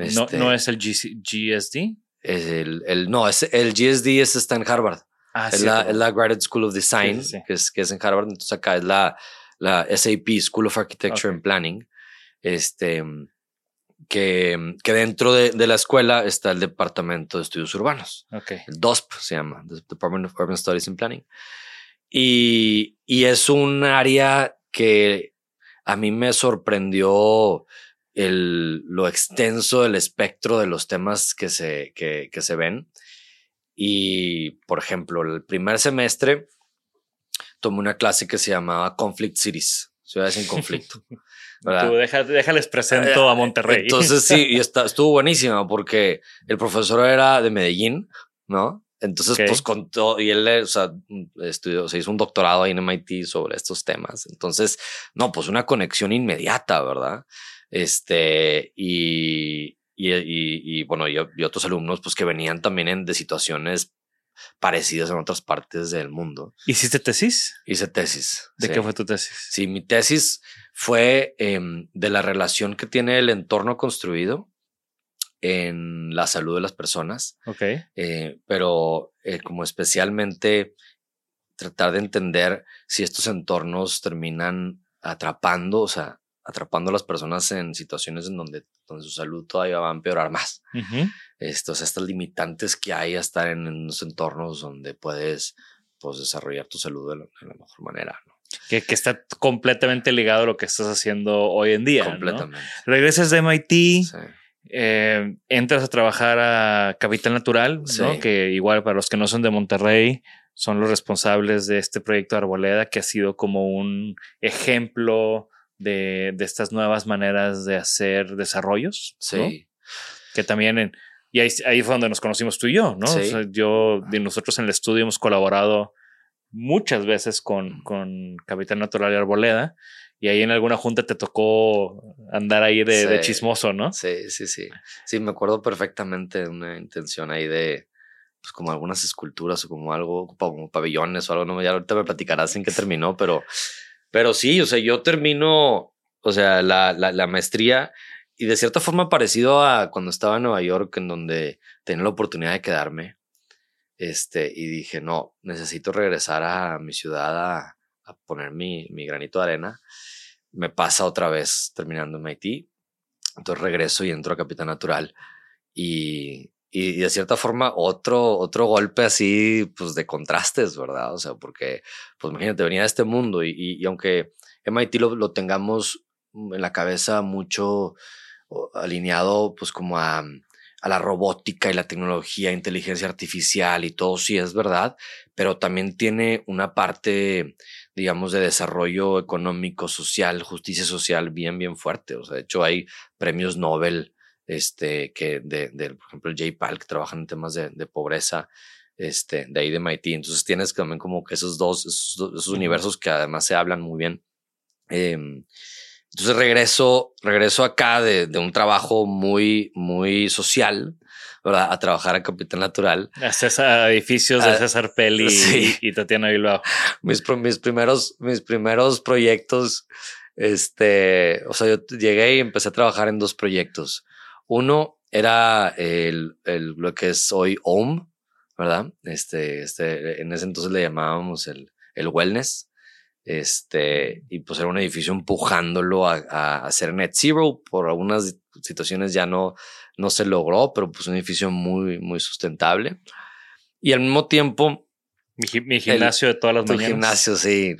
Este ¿No, es el GSD? Es el, el, no, es, el GSD es, está en Harvard. Ah, es, la, es, la, Graduate School of Design, Que, es, que es en Harvard. Entonces acá es la, la SAP, School of Architecture and Planning. Este, que, que dentro de, de, la escuela está el Departamento de Estudios Urbanos. Okay. El DOSP se llama, Department of Urban Studies and Planning. Y, y es un área que a mí me sorprendió el, lo extenso del espectro de los temas que se, que, que se ven. Y, por ejemplo, el primer semestre tomé una clase que se llamaba Conflict Cities, ciudades en conflicto. Tú déjales presento a Monterrey. Entonces sí, y está, estuvo buenísima porque el profesor era de Medellín, ¿no? Entonces, pues con todo, y él, o sea, estudió, se hizo un doctorado ahí en MIT sobre estos temas. Entonces, no, pues una conexión inmediata, ¿verdad? Este, y, y, y, bueno, y, otros alumnos, pues que venían también en, de situaciones parecidas en otras partes del mundo. ¿Hiciste tesis? Hice tesis. ¿De qué fue tu tesis? Sí, mi tesis fue em, de la relación que tiene el entorno construido en la salud de las personas. Ok. Eh, pero eh, como especialmente tratar de entender si estos entornos terminan atrapando, o sea, atrapando a las personas en situaciones en donde, donde su salud todavía va a empeorar más. Estos, estas limitantes que hay a estar en, unos entornos donde puedes pues, desarrollar tu salud de la, mejor manera. Que, que, está completamente ligado a lo que estás haciendo hoy en día. Completamente. Regresas de MIT, eh, entras a trabajar a Capital Natural, que igual para los que no son de Monterrey, son los responsables de este proyecto de Arboleda, que ha sido como un ejemplo de, de estas nuevas maneras de hacer desarrollos. Sí. Que también, en, y ahí, ahí, fue donde nos conocimos tú y yo, ¿no? yo, de nosotros en el estudio hemos colaborado muchas veces con, con Capital Natural y Arboleda. Y ahí en alguna junta te tocó andar ahí de, de, chismoso, ¿no? Sí, sí, sí. Sí, me acuerdo perfectamente de una intención ahí de, pues como algunas esculturas o como algo, como pabellones o algo, no, ya ahorita me platicarás en qué terminó, pero pero sí, o sea, yo termino, o sea, la, la, maestría y de cierta forma parecido a cuando estaba en Nueva York, en donde tenía la oportunidad de quedarme. Este, y dije, no, necesito regresar a mi ciudad a, poner mi, mi, granito de arena. Me pasa otra vez terminando en MIT. Entonces regreso y entro a Capital Natural. Y, y, de cierta forma otro, otro golpe así, pues de contrastes, ¿verdad? O sea, porque, pues imagínate, venía de este mundo y, y, aunque MIT lo, lo, tengamos en la cabeza mucho alineado, pues como a, a la robótica y la tecnología, inteligencia artificial y todo, sí es verdad, pero también tiene una parte, digamos, de desarrollo económico, social, justicia social bien, bien fuerte. O sea, de hecho hay premios Nobel este, que de, de, por ejemplo, el J. Pal, que trabajan en temas de, de, pobreza, este, de ahí de MIT. Entonces tienes también como que esos dos, esos, universos que además se hablan muy bien. Em, entonces regreso, regreso acá de, de, un trabajo muy, muy social, ¿verdad? A trabajar a Capital Natural. A César, edificios de ah, César Peli y, Tatiana Bilbao. Mis, mis, primeros, mis primeros proyectos, este, o sea, yo llegué y empecé a trabajar en dos proyectos. Uno era el, el lo que es hoy OM, ¿verdad? Este, este, en ese entonces le llamábamos el, el wellness. Este, y pues era un edificio empujándolo a, a, hacer net zero. Por algunas situaciones ya no, no se logró, pero pues un edificio muy, muy sustentable. Y al mismo tiempo. Mi, gimnasio de todas las mañanas. gimnasio, sí.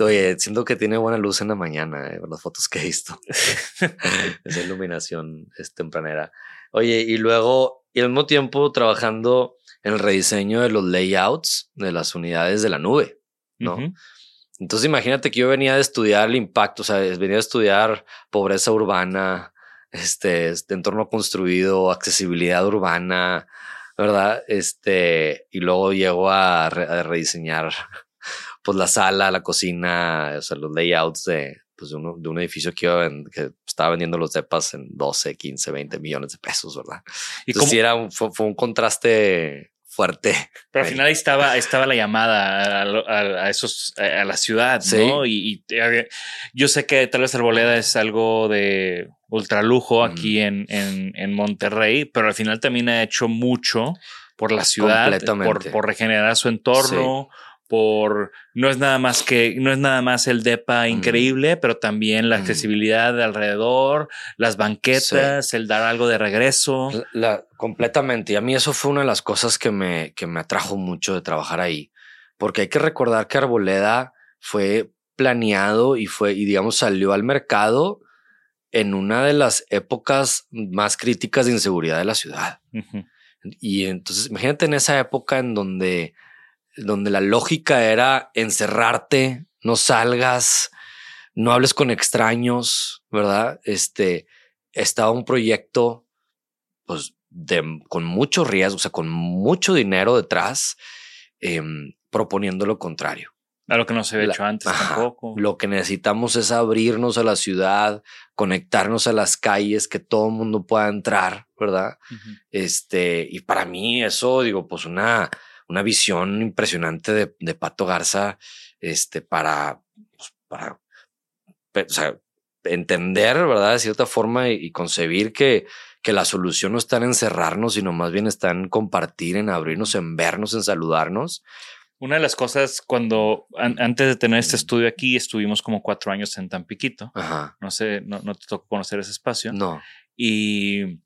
Oye, siento que tiene buena luz en la mañana, eh, las fotos que he visto. Esa iluminación es tempranera. Oye, y luego, y al mismo tiempo trabajando en el rediseño de los layouts de las unidades de la nube, ¿no? Entonces imagínate que yo venía de estudiar el impacto, o sea, venía a estudiar pobreza urbana, este, este entorno construido, accesibilidad urbana, ¿verdad? Este, y luego llego a, rediseñar pues la sala, la cocina, o sea, los layouts de, pues, de, de un edificio que, iba que estaba vendiendo los depas en 12, 15, 20 millones de pesos, ¿verdad? Y como era un, fue, un contraste fuerte. Pero al final ahí estaba, estaba la llamada a, esos, a la ciudad, ¿no? Y, yo sé que tal vez Arboleda es algo de ultralujo aquí en, en, en, Monterrey, pero al final también ha hecho mucho por la ciudad, por, por regenerar su entorno por no es nada más que no es nada más el depa increíble, pero también la accesibilidad de alrededor, las banquetas, el dar algo de regreso. La, completamente. Y a mí eso fue una de las cosas que me, que me atrajo mucho de trabajar ahí, porque hay que recordar que Arboleda fue planeado y fue y digamos salió al mercado en una de las épocas más críticas de inseguridad de la ciudad. Y entonces imagínate en esa época en donde donde la lógica era encerrarte, no salgas, no hables con extraños, ¿verdad? Este, estaba un proyecto, pues, de, con mucho riesgo, o sea, con mucho dinero detrás, em, proponiendo lo contrario. A lo que no se había hecho antes tampoco. Lo que necesitamos es abrirnos a la ciudad, conectarnos a las calles, que todo el mundo pueda entrar, ¿verdad? Este, y para mí eso, digo, pues una, una visión impresionante de, de Pato Garza este, para, pues, para o sea, entender, ¿verdad? De cierta forma y, concebir que, que la solución no está en encerrarnos, sino más bien está en compartir, en abrirnos, en vernos, en saludarnos. Una de las cosas cuando antes de tener este estudio aquí estuvimos como cuatro años en Tampiquito. No sé, no, no te tocó conocer ese espacio. No. Y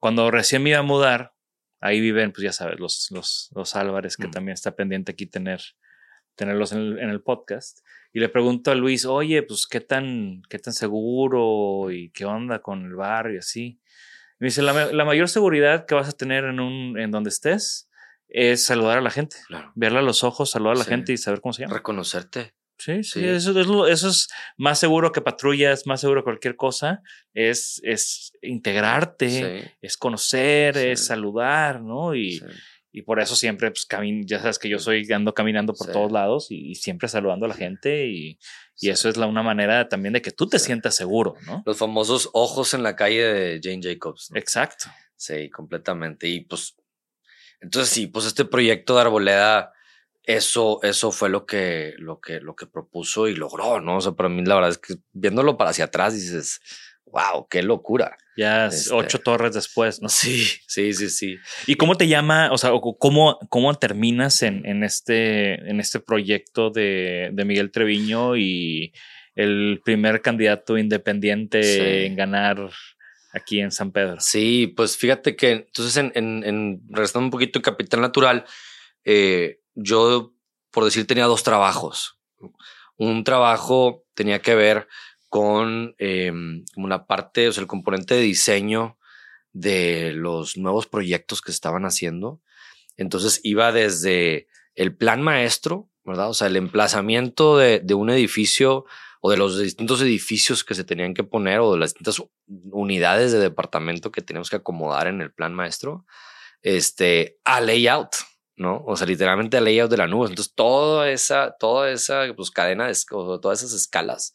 cuando recién me iba a mudar, ahí viven, pues ya sabes, los, los, los Álvarez, que mm. también está pendiente aquí tener, tenerlos en el, en el, podcast. Y le pregunto a Luis, oye, pues qué tan, qué tan seguro y qué onda con el barrio y así. me dice, la, la, mayor seguridad que vas a tener en, un, en donde estés es saludar a la gente, claro. verla a los ojos, saludar a la gente y saber cómo se llama. Reconocerte. Sí, sí, Eso, eso, es más seguro que patrullas, más seguro que cualquier cosa. Es, es integrarte, es conocer, es saludar, ¿no? Y, y por eso siempre, pues, ya sabes que yo soy, ando caminando por todos lados y, siempre saludando a la gente y, y eso es la, una manera también de que tú te sientas seguro, ¿no? Los famosos ojos en la calle de Jane Jacobs. Exacto. Sí, completamente. Y pues, entonces sí, pues este proyecto de Arboleda eso, eso fue lo que, lo que, lo que propuso y logró, ¿no? O sea, para mí la verdad es que viéndolo para hacia atrás dices, wow, qué locura. Ya este ocho torres después, ¿no? Sí, sí, sí, sí. ¿Y cómo te llama, o sea, cómo, cómo terminas en, en este, en este proyecto de, de Miguel Treviño y el primer candidato independiente en ganar aquí en San Pedro? Sí, pues fíjate que entonces en, en, en regresando un poquito Capital Natural, eh, yo, por decir, tenía dos trabajos. Un trabajo tenía que ver con eh, una parte, o sea, el componente de diseño de los nuevos proyectos que se estaban haciendo. Entonces iba desde el plan maestro, ¿verdad? O sea, el emplazamiento de, de un edificio o de los distintos edificios que se tenían que poner o de las distintas unidades de departamento que teníamos que acomodar en el plan maestro, este, a layout, ¿no? O sea, literalmente layout de la nube. Entonces, toda esa, toda esa pues, cadena, de, o todas esas escalas.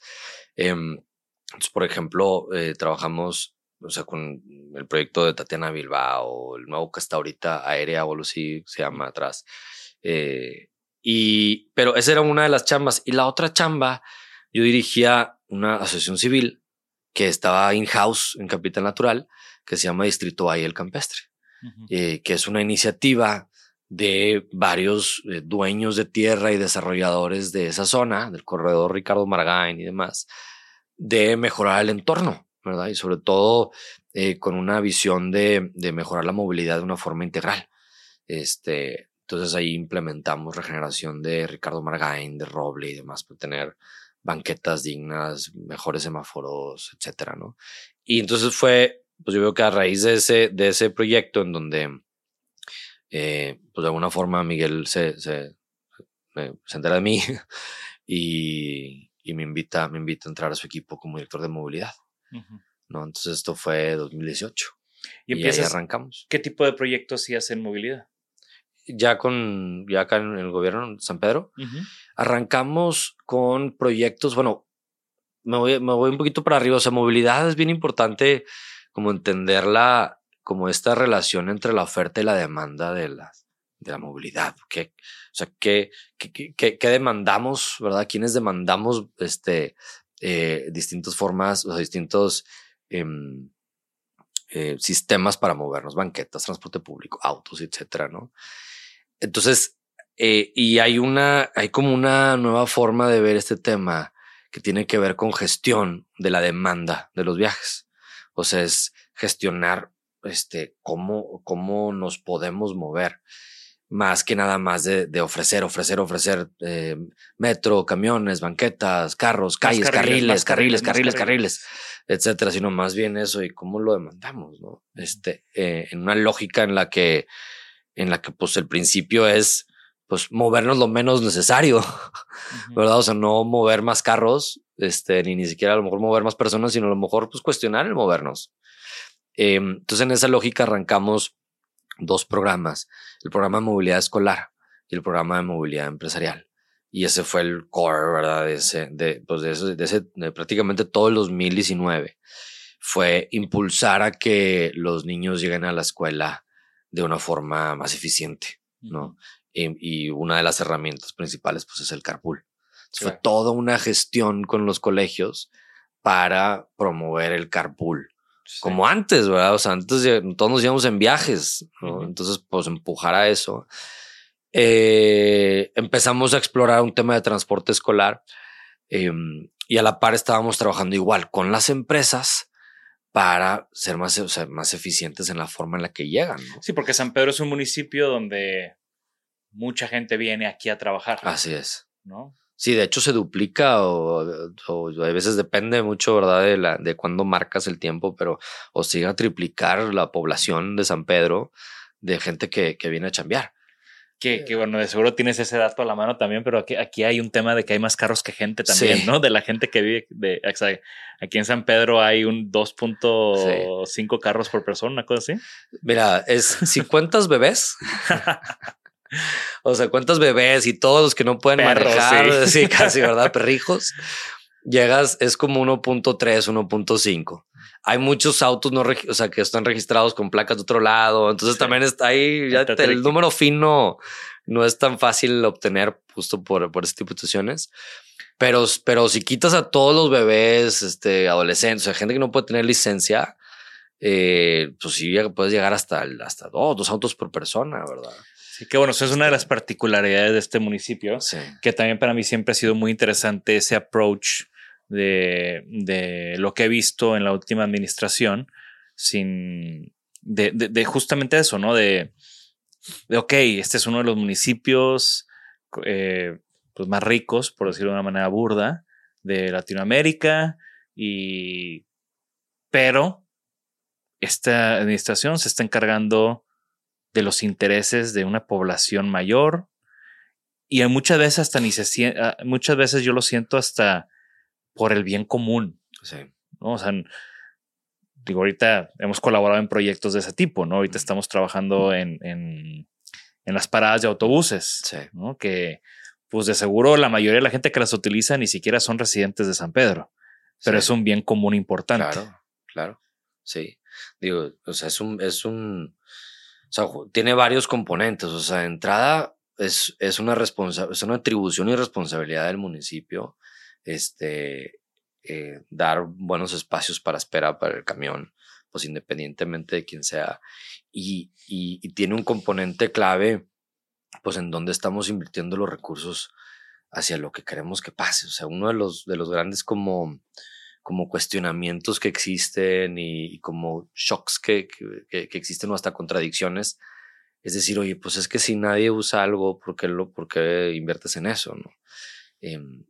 Em, entonces, por ejemplo, eh, trabajamos, o sea, con el proyecto de Tatiana Bilbao, el nuevo que está ahorita, Aérea o se llama atrás. Eh, y, pero esa era una de las chambas. Y la otra chamba, yo dirigía una asociación civil que estaba in-house en Capital Natural, que se llama Distrito Valle el Campestre, eh, que es una iniciativa de varios eh, dueños de tierra y desarrolladores de esa zona, del corredor Ricardo Margain y demás, de mejorar el entorno, ¿verdad? Y sobre todo eh, con una visión de, de, mejorar la movilidad de una forma integral. Este, entonces ahí implementamos regeneración de Ricardo Margain, de Roble y demás, para tener banquetas dignas, mejores semáforos, etcétera, ¿no? Y entonces fue, pues yo veo que a raíz de ese, de ese proyecto en donde eh, pues de alguna forma Miguel se, se, se entera de mí y, y, me, invita, me invita a entrar a su equipo como director de movilidad. ¿no? Entonces esto fue 2018. Y, y ahí arrancamos. ¿Qué tipo de proyectos hacías en movilidad? Ya con, ya acá en el gobierno de San Pedro, arrancamos con proyectos, bueno, me voy, me voy un poquito para arriba, o sea, movilidad es bien importante como entenderla como esta relación entre la oferta y la demanda de la, de la movilidad. ¿Qué, o sea, ¿qué, qué, qué, demandamos, verdad? ¿Quiénes demandamos este, eh, distintas formas, o distintos em, eh, sistemas para movernos? Banquetas, transporte público, autos, etcétera, ¿no? Entonces, eh, y hay una, hay como una nueva forma de ver este tema que tiene que ver con gestión de la demanda de los viajes. O sea, es gestionar este, cómo, cómo nos podemos mover. Más que nada más de, de ofrecer, ofrecer, ofrecer eh, metro, camiones, banquetas, carros, calles, carriles, carriles, carriles, carriles, etcétera, sino más bien eso y cómo lo demandamos, ¿no? Este, eh, en una lógica en la que, en la que, pues, el principio es, pues, movernos lo menos necesario, ¿verdad? O sea, no mover más carros, este, ni ni siquiera a lo mejor mover más personas, sino a lo mejor, pues, cuestionar el movernos. Em, entonces, en esa lógica arrancamos dos programas, el programa de movilidad escolar y el programa de movilidad empresarial. Y ese fue el core, ¿verdad? De ese, de, pues de ese, de ese, de prácticamente todo el 2019. Fue impulsar a que los niños lleguen a la escuela de una forma más eficiente, ¿no? Y, una de las herramientas principales, pues, es el carpool. Fue toda una gestión con los colegios para promover el carpool como antes, ¿verdad? O sea, antes todos nos íbamos en viajes, ¿no? Entonces, pues empujar a eso. Eh, empezamos a explorar un tema de transporte escolar em, y a la par estábamos trabajando igual con las empresas para ser más, o sea, más eficientes en la forma en la que llegan. ¿no? Sí, porque San Pedro es un municipio donde mucha gente viene aquí a trabajar. Así es. ¿No? Sí, de hecho se duplica o, a veces depende mucho, ¿verdad? De, la, de cuándo marcas el tiempo, pero o siga a triplicar la población de San Pedro de gente que, que viene a chambear. Que, que, bueno, de seguro tienes ese dato a la mano también, pero aquí, aquí hay un tema de que hay más carros que gente también, ¿no? De la gente que vive, de, aquí en San Pedro hay un 2.5 carros por persona, una cosa así. Mira, es si cuentas bebés, o sea, cuántos bebés y todos los que no pueden manejar, sí. casi, ¿verdad? Perrijos. Llegas, es como 1.3, 1.5. Hay muchos autos no o sea, que están registrados con placas de otro lado. Entonces también está ahí, ya el número fino no es tan fácil obtener justo por, por ese tipo de situaciones. Pero, pero si quitas a todos los bebés, este, adolescentes, o sea, gente que no puede tener licencia, eh, pues sí, puedes llegar hasta, hasta dos, dos autos por persona, ¿verdad? Sí, que bueno, eso es una de las particularidades de este municipio, que también para mí siempre ha sido muy interesante ese approach de, de lo que he visto en la última administración, sin de, de, justamente eso, ¿no? De, de, ok, este es uno de los municipios eh, pues más ricos, por decirlo de una manera burda, de Latinoamérica, y pero esta administración se está encargando de los intereses de una población mayor y muchas veces hasta ni se muchas veces yo lo siento hasta por el bien común. ¿no? O sea, digo, ahorita hemos colaborado en proyectos de ese tipo, ¿no? Ahorita estamos trabajando en, en, en las paradas de autobuses, ¿no? Que pues de seguro la mayoría de la gente que las utiliza ni siquiera son residentes de San Pedro, pero es un bien común importante. Claro, claro, sí. Digo, o sea, es un, es un, o sea, tiene varios componentes, o sea, de entrada es, es una responsa es una atribución y responsabilidad del municipio, este, eh, dar buenos espacios para espera para el camión, pues independientemente de quién sea, y, y, y tiene un componente clave pues en dónde estamos invirtiendo los recursos hacia lo que queremos que pase. O sea, uno de los, de los grandes como, como cuestionamientos que existen y, como shocks que, que, que, existen o hasta contradicciones, es decir, oye, pues es que si nadie usa algo, ¿por qué, lo, por qué inviertes en eso? ¿no? Em,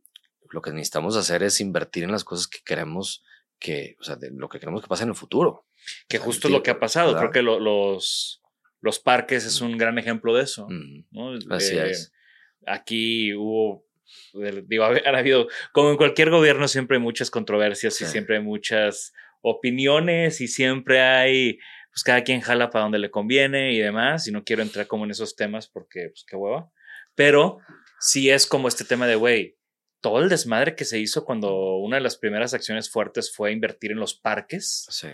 lo que necesitamos hacer es invertir en las cosas que queremos que, o sea, de lo que queremos que pase en el futuro. Que justo es lo que ha pasado. Creo que los, los parques es un gran ejemplo de eso. Así eh, es. Aquí hubo, digo, ha, habido, como en cualquier gobierno, siempre hay muchas controversias y siempre hay muchas opiniones y siempre hay, pues cada quien jala para donde le conviene y demás. Y no quiero entrar como en esos temas porque, pues qué hueva. Pero sí es como este tema de, güey, todo el desmadre que se hizo cuando una de las primeras acciones fuertes fue invertir en los parques. Sí.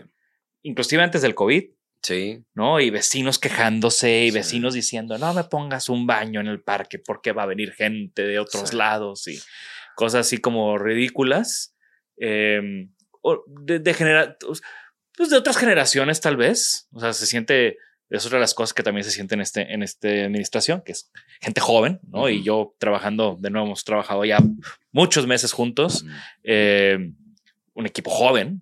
Inclusive antes del COVID Sí. ¿No? Y vecinos quejándose y vecinos diciendo, no me pongas un baño en el parque porque va a venir gente de otros lados y cosas así como ridículas. Em, de, de pues de otras generaciones tal vez. O sea, se siente, es otra de las cosas que también se siente en este, en esta administración, que es gente joven, ¿no? Y yo trabajando, de nuevo, hemos trabajado ya muchos meses juntos, em, un equipo joven,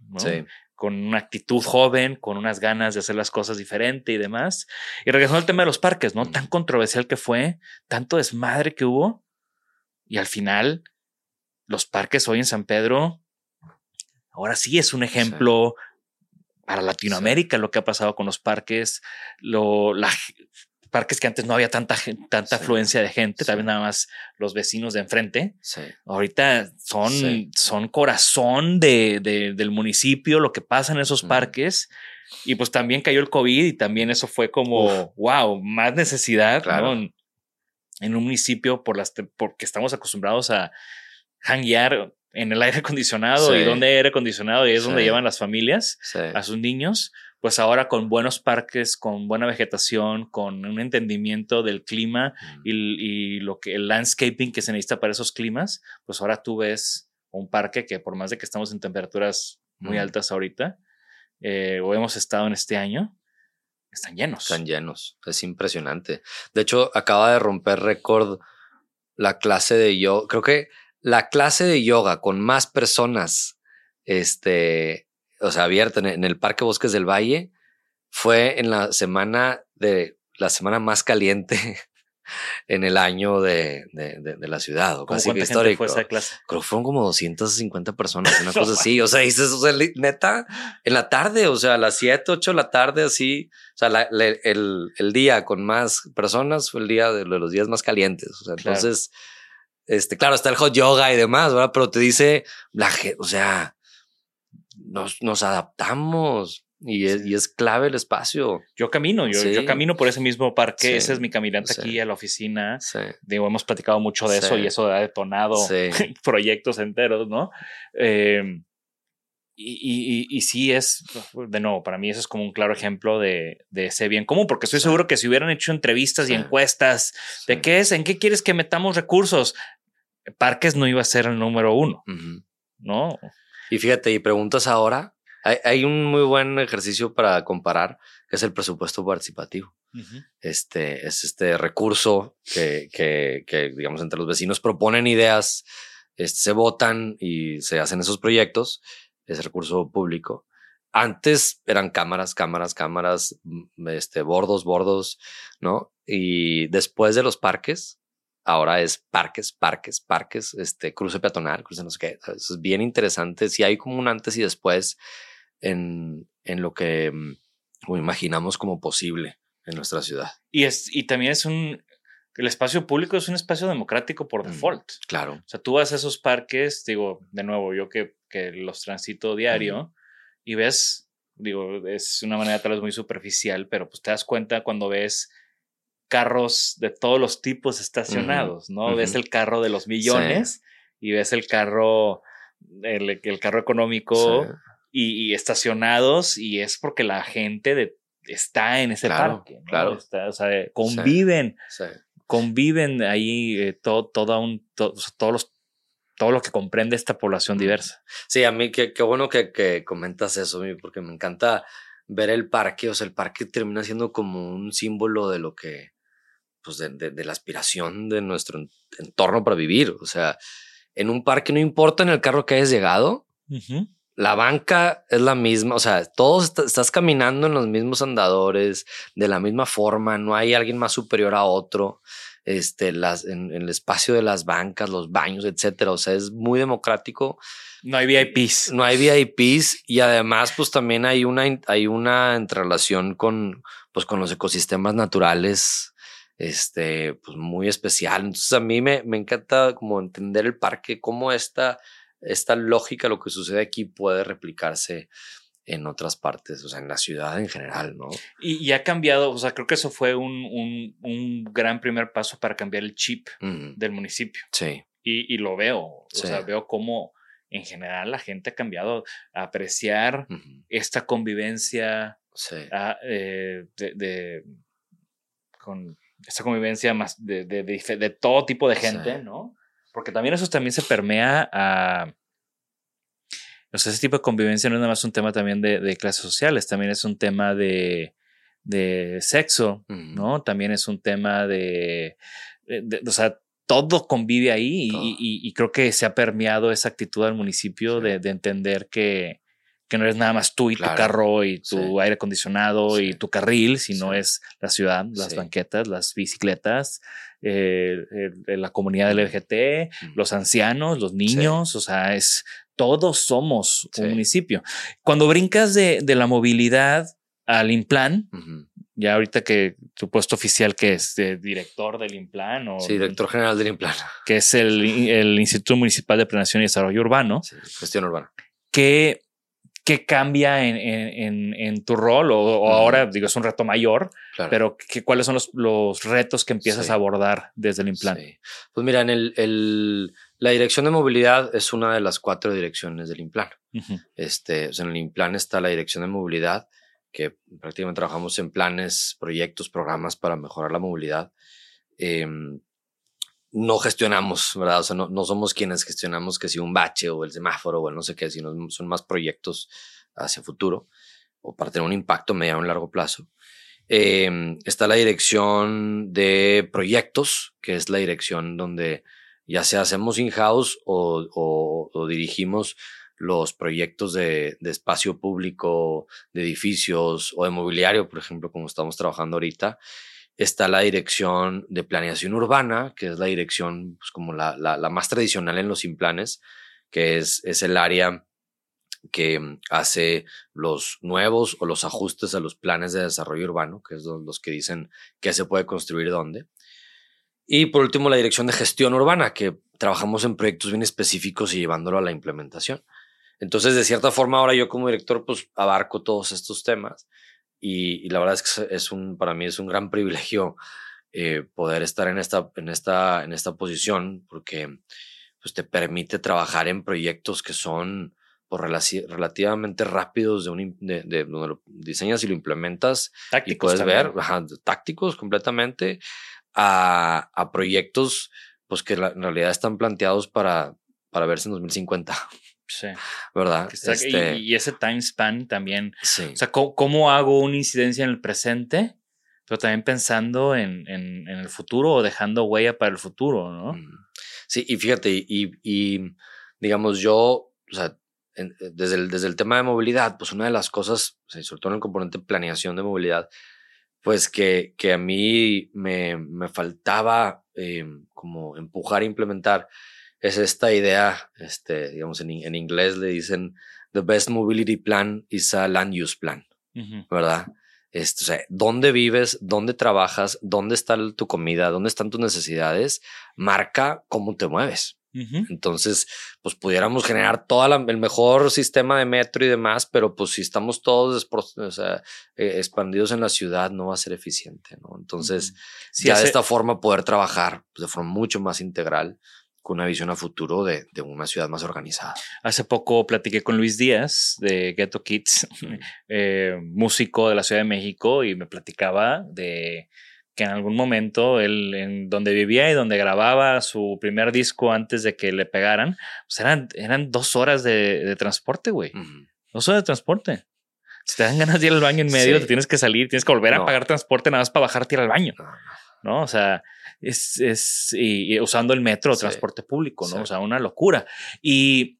¿no? Sí con una actitud joven, con unas ganas de hacer las cosas diferente y demás. Y regresando al tema de los parques, ¿no? Tan controversial que fue, tanto desmadre que hubo. Y al final, los parques hoy en San Pedro, ahora sí es un ejemplo para Latinoamérica lo que ha pasado con los parques, lo, la, parques que antes no había tanta, tanta afluencia de gente, también nada más los vecinos de enfrente. Ahorita son, son corazón de, del municipio, lo que pasa en esos parques. Y pues también cayó el COVID y también eso fue como, wow, más necesidad en, un municipio por las, porque estamos acostumbrados a hanguear en el aire acondicionado y donde hay aire acondicionado y es donde llevan las familias a sus niños pues ahora con buenos parques, con buena vegetación, con un entendimiento del clima y, lo que el landscaping que se necesita para esos climas, pues ahora tú ves un parque que por más de que estamos en temperaturas muy altas ahorita, eh, o hemos estado en este año, están llenos. Están llenos, es impresionante. De hecho, acaba de romper récord la clase de yoga. Creo que la clase de yoga con más personas este, o sea, abierta en el Parque Bosques del Valle, fue en la semana de la semana más caliente en el año de, de, de, la ciudad. O casi histórico. fue esa clase? Creo que fueron como 250 personas, una cosa así. O sea, dices, o sea, neta, en la tarde, o sea, a las 7, 8 de la tarde, así. O sea, el, el, día con más personas fue el día de, los días más calientes. O sea, entonces, este, claro, está el hot yoga y demás, ¿verdad? Pero te dice, la, o sea, nos, nos adaptamos. Y es, y es, clave el espacio. Yo camino, yo, yo camino por ese mismo parque. Ese es mi caminante aquí a la oficina. Digo, hemos platicado mucho de eso y eso ha detonado proyectos enteros, ¿no? Em, y, y, y, sí es, de nuevo, para mí eso es como un claro ejemplo de, de ese bien común, porque estoy seguro que si hubieran hecho entrevistas y encuestas de qué es, en qué quieres que metamos recursos, parques no iba a ser el número uno, ¿no? Y fíjate, y preguntas ahora, hay, un muy buen ejercicio para comparar, que es el presupuesto participativo. Este es este recurso que, que, que, digamos, entre los vecinos proponen ideas, este, se votan y se hacen esos proyectos, ese recurso público. Antes eran cámaras, cámaras, cámaras, mm, este, bordos, bordos, ¿no? Y después de los parques, ahora es parques, parques, parques, este cruce peatonal, cruce no sé qué. Eso es bien interesante. Si hay como un antes y después en, en lo que mm, imaginamos como posible en nuestra ciudad. Y, es, y también es un, el espacio público es un espacio democrático por mm, default. claro. O sea, tú vas a esos parques, digo, de nuevo, yo que, que los transito diario y ves, digo, es una manera tal vez muy superficial, pero pues te das cuenta cuando ves carros de todos los tipos estacionados, ¿no? Ves el carro de los millones y ves el carro, el, el carro económico y, estacionados y es porque la gente de, está en ese parque, Claro. o sea, conviven, conviven ahí eh, todo, todo, un, todos los todo lo que comprende esta población diversa. Sí, a mí qué, qué bueno que, que, comentas eso, porque me encanta ver el parque, o sea, el parque termina siendo como un símbolo de lo que, pues de, de, la aspiración de nuestro entorno para vivir, o sea, en un parque no importa en el carro que hayas llegado, la banca es la misma, o sea, todos estás caminando en los mismos andadores, de la misma forma, no hay alguien más superior a otro, este, las, en, el espacio de las bancas, los baños, etcétera, o sea, es muy democrático. No hay VIPs. No hay VIPs y además, pues también hay una, hay una entrerelación con, pues, con los ecosistemas naturales, este, pues muy especial. Entonces a mí me, me encanta como entender el parque, cómo esta esta lógica, lo que sucede aquí puede replicarse en otras partes, o sea, en la ciudad en general, ¿no? Y, ha cambiado, o sea, creo que eso fue un, un, gran primer paso para cambiar el chip del municipio. Sí. Y, y lo veo, o sea, veo cómo en general la gente ha cambiado a apreciar esta convivencia eh, de, con esta convivencia más de, de, de todo tipo de gente, ¿no? Porque también eso también se permea a... O sea, ese tipo de convivencia no es nada más un tema también de, clases sociales, también es un tema de, de sexo, ¿no? También es un tema de, o sea, todo convive ahí y, creo que se ha permeado esa actitud al municipio de, entender que, que, no eres nada más tú y tu carro y tu aire acondicionado y tu carril, sino es la ciudad, las banquetas, las bicicletas, eh, la comunidad LGBT, los ancianos, los niños, o sea, es todos somos un municipio. Cuando brincas de, de la movilidad al Implan, ya ahorita que tu puesto oficial que es de director del Implan o sí, director general del Implan, que es el, el Instituto Municipal de Planeación y Desarrollo Urbano, gestión urbana. Que qué cambia en, tu rol o, ahora digo es un reto mayor, pero ¿qué, cuáles son los, retos que empiezas a abordar desde el implante? Pues mira, en el, la dirección de movilidad es una de las cuatro direcciones del implante. este, en el implante está la dirección de movilidad, que prácticamente trabajamos en planes, proyectos, programas para mejorar la movilidad. Em, no gestionamos, ¿verdad? O sea, no, somos quienes gestionamos que si un bache o el semáforo o el no sé qué, sino son más proyectos hacia futuro o para tener un impacto mediano y largo plazo. Em, está la dirección de proyectos, que es la dirección donde ya sea hacemos in-house o, dirigimos los proyectos de, de, espacio público, de edificios o de mobiliario, por ejemplo, como estamos trabajando ahorita está la dirección de planeación urbana, que es la dirección pues, como la, la, más tradicional en los implanes, que es, es el área que mm, hace los nuevos o los ajustes a los planes de desarrollo urbano, que es los que dicen qué se puede construir dónde. Y por último, la dirección de gestión urbana, que trabajamos en proyectos bien específicos y llevándolo a la implementación. Entonces, de cierta forma, ahora yo como director, pues abarco todos estos temas y, la verdad es que es un, para mí es un gran privilegio eh, poder estar en esta, en, esta, en esta posición porque pues, te permite trabajar en proyectos que son pues, relativamente rápidos de, un, de, donde lo diseñas y lo implementas y puedes ver tácticos completamente a, a proyectos pues que en realidad están planteados para, para verse en 2050. Sí. ¿Verdad? Este y, ese time span también. Sí. O sea, ¿cómo, hago una incidencia en el presente? Pero también pensando en, en, el futuro o dejando huella para el futuro, ¿no? Sí, y fíjate, y, y digamos, yo, o sea, desde, el, desde el tema de movilidad, pues una de las cosas, sobre todo en el componente planeación de movilidad, pues que, que a mí me, me faltaba eh, como empujar e implementar es esta idea, este, digamos, en, en, inglés le dicen, the best mobility plan is a land use plan, ¿verdad? Este, o sea, dónde vives, dónde trabajas, dónde está tu comida, dónde están tus necesidades, marca cómo te mueves. Entonces, pues pudiéramos generar todo el mejor sistema de metro y demás, pero pues si estamos todos eh, expandidos en la ciudad, no va a ser eficiente, ¿no? Entonces, ya de esta forma poder trabajar pues, de forma mucho más integral con una visión a futuro de, una ciudad más organizada. Hace poco platiqué con Luis Díaz de Ghetto Kids, eh, músico de la Ciudad de México, y me platicaba de que en algún momento él, en donde vivía y donde grababa su primer disco antes de que le pegaran, pues eran, eran dos horas de, transporte, güey. Dos horas de transporte. Si te dan ganas de ir al baño en medio, te tienes que salir, tienes que volver a pagar transporte nada más para bajarte ir al baño. No, O sea, es, es y, usando el metro, transporte público, ¿no? O sea, una locura. Y,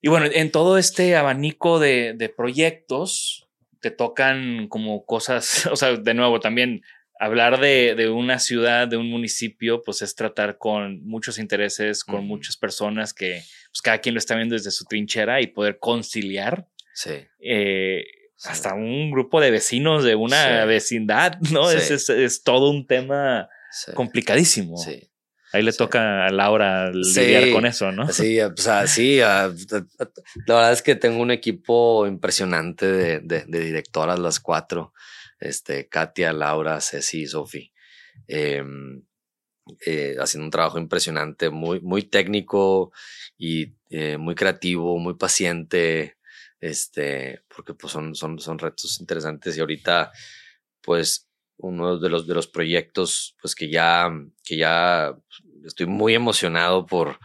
y bueno, en todo este abanico de, de proyectos, te tocan como cosas, o sea, de nuevo, también hablar de, de, una ciudad, de un municipio, pues es tratar con muchos intereses, con muchas personas que pues, cada quien lo está viendo desde su trinchera y poder conciliar. Sí. Eh, hasta un grupo de vecinos de una vecindad, ¿no? Es, es, todo un tema complicadísimo. Sí. Ahí le toca a Laura lidiar con eso, ¿no? Sí, o sea, sí. la verdad es que tengo un equipo impresionante de, de, directoras, las cuatro. Este, Katia, Laura, Ceci y Sofi. Em, eh, haciendo un trabajo impresionante, muy, muy técnico y eh, muy creativo, muy paciente. Este, porque pues son, son, son retos interesantes y ahorita, pues uno de los, de los proyectos pues que ya, que ya estoy muy emocionado por,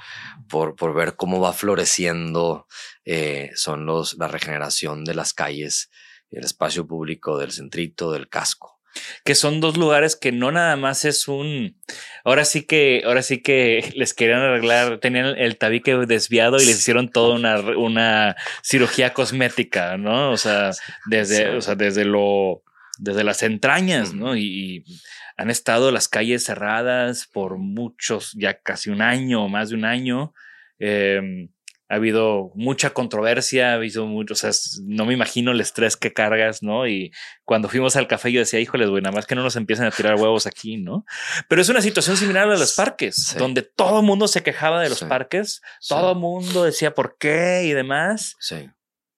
por, por ver cómo va floreciendo eh, son los, la regeneración de las calles, el espacio público del centrito, del casco. Que son dos lugares que no nada más es un. Ahora sí que, ahora sí que les querían arreglar, tenían el tabique desviado y les hicieron toda una, una cirugía cosmética, ¿no? O sea, desde, o sea, desde lo desde las entrañas, ¿no? Y, han estado las calles cerradas por muchos, ya casi un año, más de un año. Em, ha habido mucha controversia, ha habido mucho, o sea, no me imagino el estrés que cargas, ¿no? Y cuando fuimos al café yo decía, híjoles, güey, nada más que no nos empiecen a tirar huevos aquí, ¿no? Pero es una situación similar a los parques, donde todo el mundo se quejaba de los parques, todo el mundo decía por qué y demás. Sí.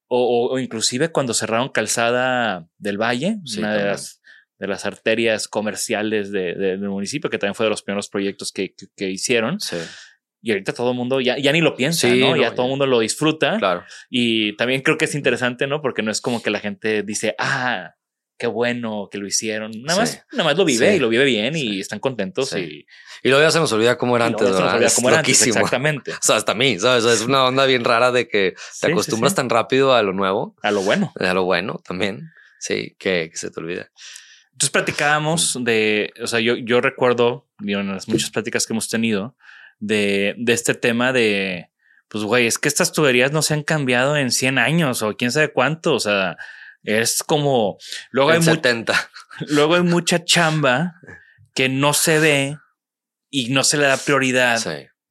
O, inclusive cuando cerraron Calzada del Valle, una de las, de las, arterias comerciales del municipio, que también fue de los primeros proyectos que, que, hicieron. Y ahorita todo el mundo ya, ya ni lo piensa, ¿no? Ya todo el mundo lo disfruta. Claro. Y también creo que es interesante, ¿no? Porque no es como que la gente dice, ah, qué bueno que lo hicieron. Nada más, nada más lo vive y lo vive bien y están contentos. Y, y luego ya se nos olvida cómo era antes. Se nos olvida cómo era antes, exactamente. O sea, hasta a mí, ¿sabes? es una onda bien rara de que te acostumbras tan rápido a lo nuevo. A lo bueno. A lo bueno también. Sí, que, se te olvida. Entonces platicábamos de, o sea, yo, yo recuerdo, en las muchas pláticas que hemos tenido, de, de este tema de, pues, güey, es que estas tuberías no se han cambiado en 100 años o quién sabe cuánto. O sea, es como luego hay, luego hay mucha chamba que no se ve y no se le da prioridad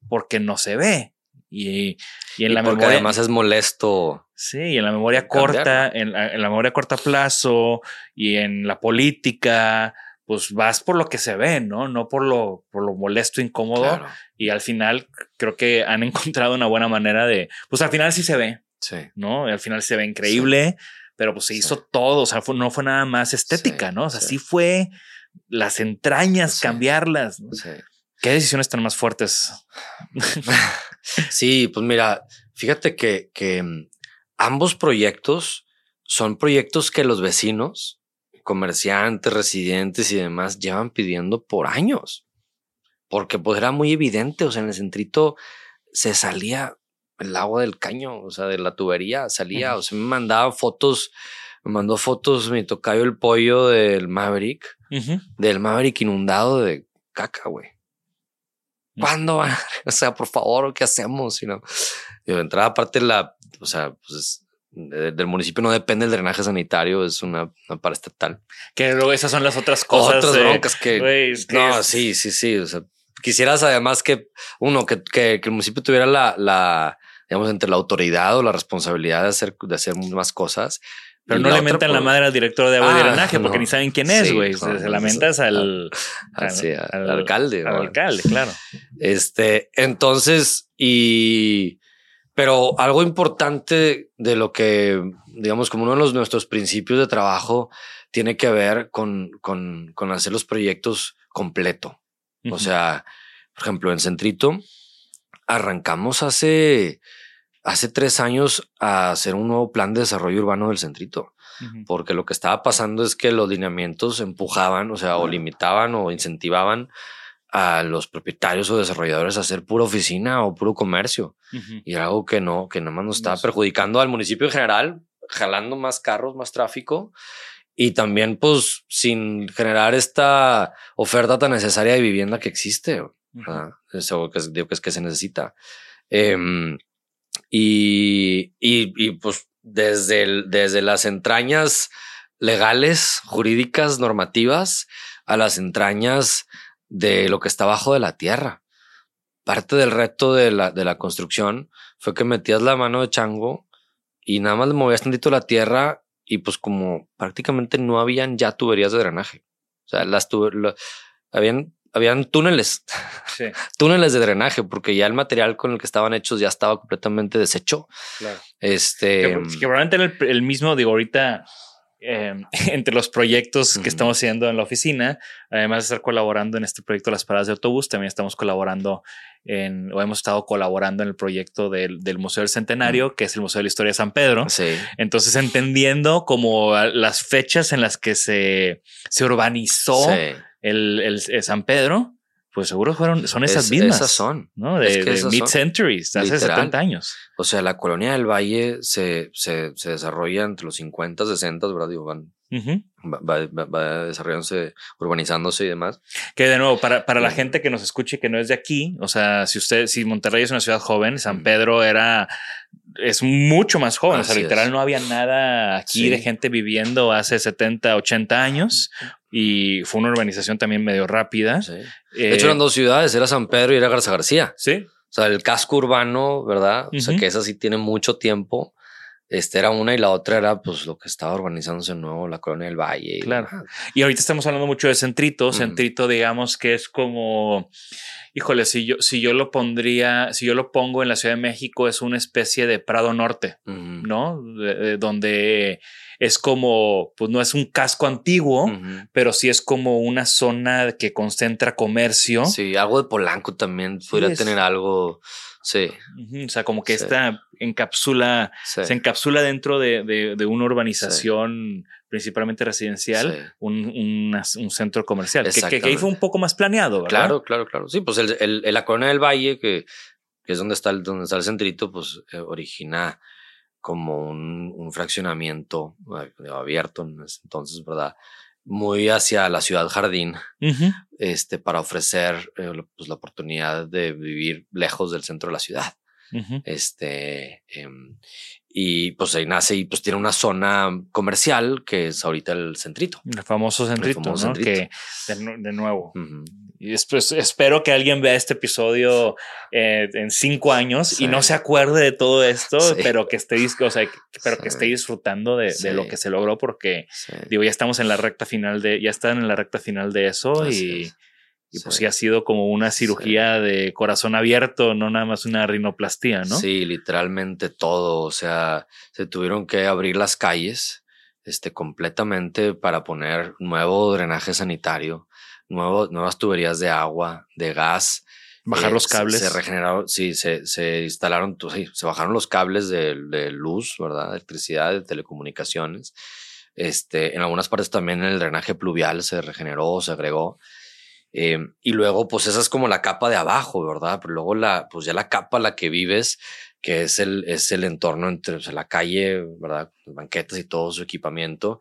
porque no se ve. Y, y en la memoria. Además es molesto. Sí, y en la memoria corta, en la, memoria a corta plazo y en la política, pues vas por lo que se ve, ¿no? No por lo, por lo molesto, incómodo. Y al final creo que han encontrado una buena manera de, pues al final sí se ve. Sí. ¿No? Y al final se ve increíble pero pues se hizo todo, o sea, no fue nada más estética, ¿no? O sea, sí. fue las entrañas, cambiarlas. ¿no? ¿Qué decisiones tan más fuertes? sí, pues mira, fíjate que, que mm, ambos proyectos son proyectos que los vecinos, comerciantes, residentes y demás llevan pidiendo por años. Porque pues era muy evidente, o sea, en el centrito se salía el agua del caño, o sea, de la tubería salía, o sea, me mandaba fotos, me mandó fotos mi tocayo el pollo del Maverick, del Maverick inundado de caca, güey. ¿Cuándo van? O sea, por favor, ¿qué hacemos? Y no, de entrada, aparte, la, o sea, pues del municipio no depende el drenaje sanitario, es una, una paraestatal. Que luego esas son las otras cosas. Otras broncas que. no, sí, sí, sí. O sea, quisieras además que uno, que, que, que el municipio tuviera la, la, digamos, entre la autoridad o la responsabilidad de hacer, de hacer más cosas, Pero Y no le mentan la pues, madre al director de agua y Ah, drenaje porque no. ni saben quién es, Sí, güey. no, se, se lamentas al, al- sí, al alcalde, Al güey. alcalde, claro. Este, entonces, y, pero algo importante de lo que, digamos, como uno de los, nuestros principios de trabajo tiene que ver con, con, con hacer los proyectos completo. O sea, por ejemplo, en Centrito arrancamos hace, hace tres años a hacer un nuevo plan de desarrollo urbano del Centrito porque lo que estaba pasando es que los lineamientos empujaban, o sea, o limitaban o incentivaban a los propietarios o desarrolladores a hacer pura oficina o puro comercio. Y era algo que no, que nada más nos sé. perjudicando al municipio en general, jalando más carros, más tráfico y también pues sin generar esta oferta tan necesaria de vivienda que existe. Eso que, es- digo que es que se necesita. Em, y, y, y, pues desde, el- desde las entrañas legales, jurídicas, normativas, a las entrañas de lo que está abajo de la tierra. Parte del reto de la, de la construcción fue que metías la mano de chango y nada más le movías tantito la tierra y pues como prácticamente no habían ya tuberías de drenaje. O sea, las lo- habían, habían túneles Sí, túneles de drenaje, porque ya el material con el que estaban hechos ya estaba completamente deshecho. claro. Este, Que, que probablemente era el, el mismo, digo, ahorita eh, entre los proyectos que estamos haciendo en la oficina, además de estar colaborando en este proyecto de las paradas de autobús, también estamos colaborando en, o hemos estado colaborando en el proyecto del, del Museo del Centenario, que es el Museo de la Historia de San Pedro. sí, Entonces, entendiendo como las fechas en las que se, se urbanizó sí. el, el- el San Pedro, pues seguro fueron, son esas Es- mismas. Esas son. ¿no? Es De, que de mid-centuries, hace Literal. 70 años. O sea, la colonia del Valle se, se, se desarrolla entre los 50, 60, ¿verdad? Digo, van, Ujú. va, va- va- va desarrollándose, urbanizándose y demás. Que de nuevo, para, para la Ujú. gente que nos escuche que no es de aquí, o sea, si usted, si Monterrey es una ciudad joven, San Ujú. Pedro era, es mucho más joven, o sea, Así literal es. no había nada aquí Sí. de gente viviendo hace 70, 80 años y fue una urbanización también medio rápida. Sí. Eh, De hecho, eran dos ciudades, era San Pedro y era Garza García. Sí, O sea, el casco urbano, ¿verdad? O sea, que esa sí tiene mucho tiempo. Este era una y la otra era pues lo que estaba urbanizándose de nuevo, la colonia del Valle. y- Claro. Y ahorita estamos hablando mucho de Centrito. Centrito, digamos que es como, híjole, si yo, si yo lo pondría, si yo lo pongo en la Ciudad de México, es una especie de Prado Norte. ¿no? De- de- donde es como, pues no es un casco antiguo, pero sí es como una zona que concentra comercio. Sí, algo de Polanco también podría es- tener algo. Sí, O sea, como que Sí. esta encapsula, sí. se encapsula dentro de, de- de una urbanización principalmente residencial, un, un centro comercial, que, que- que ahí fue un poco más planeado, ¿verdad? Claro, claro, claro. Sí, pues el, el- la colonia del Valle, que, que es donde está el, donde está el centrito, pues eh, origina como un, un fraccionamiento eh, abierto en ese entonces, ¿verdad? Muy hacia la ciudad jardín, este, para ofrecer eh, pues, la oportunidad de vivir lejos del centro de la ciudad. Ujú. Este, em, y pues ahí nace y pues tiene una zona comercial que es ahorita el centrito. El famoso centrito, famoso ¿no? centrito. Que de, nu- de nuevo. Y después espero que alguien vea este episodio eh, en cinco años Sí. y no se acuerde de todo esto, Sí. pero que esté, o sea, pero que esté disfrutando de, lo que se logró, porque digo, ya estamos en la recta final de, ya están en la recta final de eso Así y, es. Y pues Sí. ha sido como una cirugía de corazón abierto, no nada más una rinoplastía, ¿no? Sí, literalmente todo. O sea, se tuvieron que abrir las calles este, completamente para poner nuevo drenaje sanitario, nuevo, nuevas tuberías de agua, de gas. Bajar Eh, los se- cables. Se, regeneraron, sí, se, se instalaron, tu- sí, se bajaron los cables de, de luz, ¿verdad? De electricidad, de telecomunicaciones. Este, en algunas partes también el drenaje pluvial se regeneró, se agregó. Eh, y luego, pues esa es como la capa de abajo, ¿verdad? Pero luego la, pues ya la capa la que vives, que es el, es el entorno entre o sea, la calle, ¿verdad? Las banquetas y todo su equipamiento,